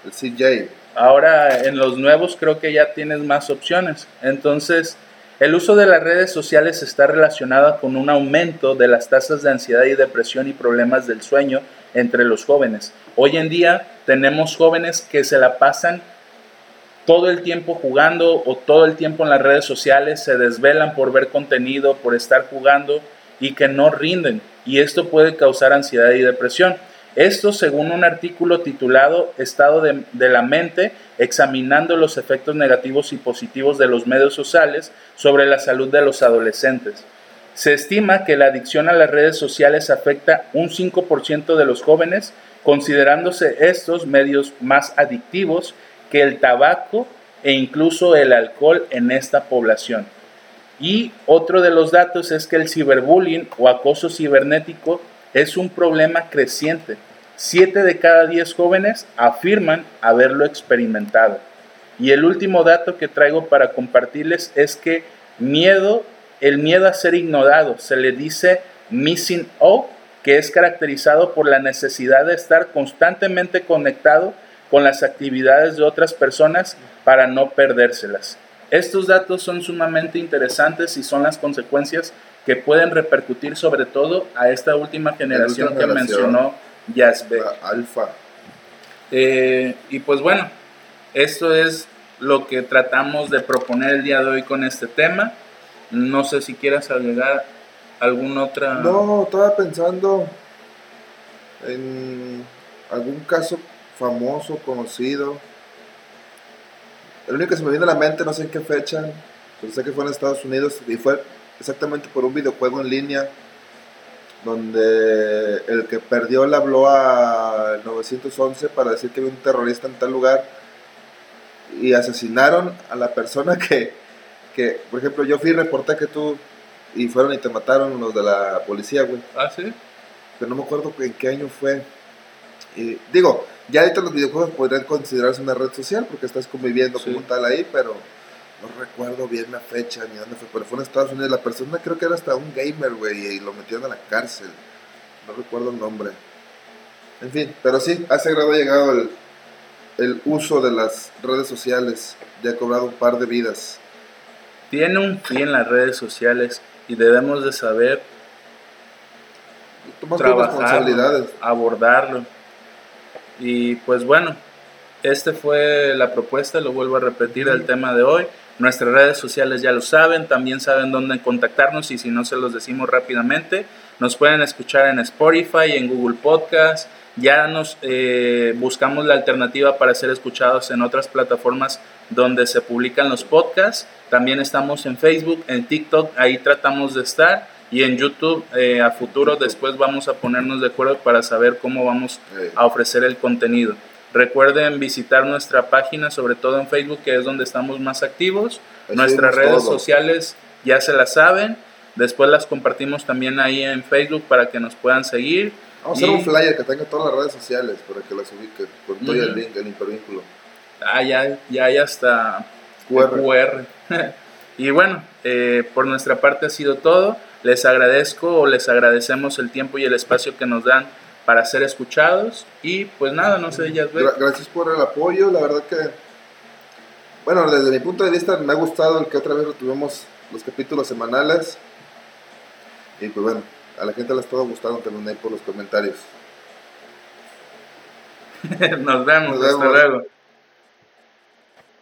el CJ. Ahora en los nuevos creo que ya tienes más opciones. Entonces, el uso de las redes sociales está relacionado con un aumento de las tasas de ansiedad y depresión y problemas del sueño entre los jóvenes. Hoy en día tenemos jóvenes que se la pasan todo el tiempo jugando o todo el tiempo en las redes sociales, se desvelan por ver contenido, por estar jugando y que no rinden. Y esto puede causar ansiedad y depresión. Esto según un artículo titulado Estado de, la mente, examinando los efectos negativos y positivos de los medios sociales sobre la salud de los adolescentes. Se estima que la adicción a las redes sociales afecta un 5% de los jóvenes, considerándose estos medios más adictivos que el tabaco e incluso el alcohol en esta población. Y otro de los datos es que el ciberbullying o acoso cibernético es un problema creciente. Siete de cada diez jóvenes afirman haberlo experimentado. Y el último dato que traigo para compartirles es que miedo, el miedo a ser ignorado, se le dice missing out, que es caracterizado por la necesidad de estar constantemente conectado con las actividades de otras personas para no perdérselas. Estos datos son sumamente interesantes y son las consecuencias que pueden repercutir sobre todo a esta última generación que mencionó Yasbe. Alfa. Eh, y pues bueno, esto es lo que tratamos de proponer el día de hoy con este tema. No sé si quieras agregar alguna otra... No, estaba pensando en algún caso famoso, conocido. El único que se me viene a la mente, no sé en qué fecha, pero sé que fue en Estados Unidos y fue exactamente por un videojuego en línea donde el que perdió le habló a 911 para decir que había un terrorista en tal lugar y asesinaron a la persona [LAUGHS] que, que por ejemplo, yo fui y reporté que tú y fueron y te mataron los de la policía, güey. Ah, sí. Pero no me acuerdo en qué año fue. Y, digo, ya ahorita los videojuegos podrían considerarse una red social porque estás conviviendo como tal ahí, pero no recuerdo bien la fecha ni dónde fue, pero fue en Estados Unidos. La persona creo que era hasta un gamer, güey, y lo metieron a la cárcel. No recuerdo el nombre. En fin, pero sí, hace grado ha llegado el, el uso de las redes sociales. Ya ha cobrado un par de vidas. Tiene un fin las redes sociales y debemos de saber trabajar, abordarlo. Y pues bueno, este fue la propuesta, lo vuelvo a repetir, el tema de hoy. Nuestras redes sociales ya lo saben, también saben dónde contactarnos y si no se los decimos rápidamente, nos pueden escuchar en Spotify, en Google Podcast. Ya nos eh, buscamos la alternativa para ser escuchados en otras plataformas donde se publican los podcasts. También estamos en Facebook, en TikTok, ahí tratamos de estar. Y en YouTube eh, a futuro después vamos a ponernos de acuerdo para saber cómo vamos a ofrecer el contenido. Recuerden visitar nuestra página, sobre todo en Facebook, que es donde estamos más activos. Nuestras redes sociales ya se las saben. Después las compartimos también ahí en Facebook para que nos puedan seguir. Vamos a hacer un flyer que tenga todas las redes sociales para que las ubiquen con todo el link, el hipervínculo. Ah, ya, ya hay hasta QR. [LAUGHS] y bueno, eh, por nuestra parte ha sido todo. Les agradezco o les agradecemos el tiempo y el espacio que nos dan para ser escuchados. Y pues nada, no sé, ya Gracias por el apoyo, la verdad que, bueno, desde mi punto de vista me ha gustado el que otra vez tuvimos los capítulos semanales. Y pues bueno, a la gente le ha estado gustando también ahí por los comentarios. [LAUGHS] Nos vemos, hasta luego.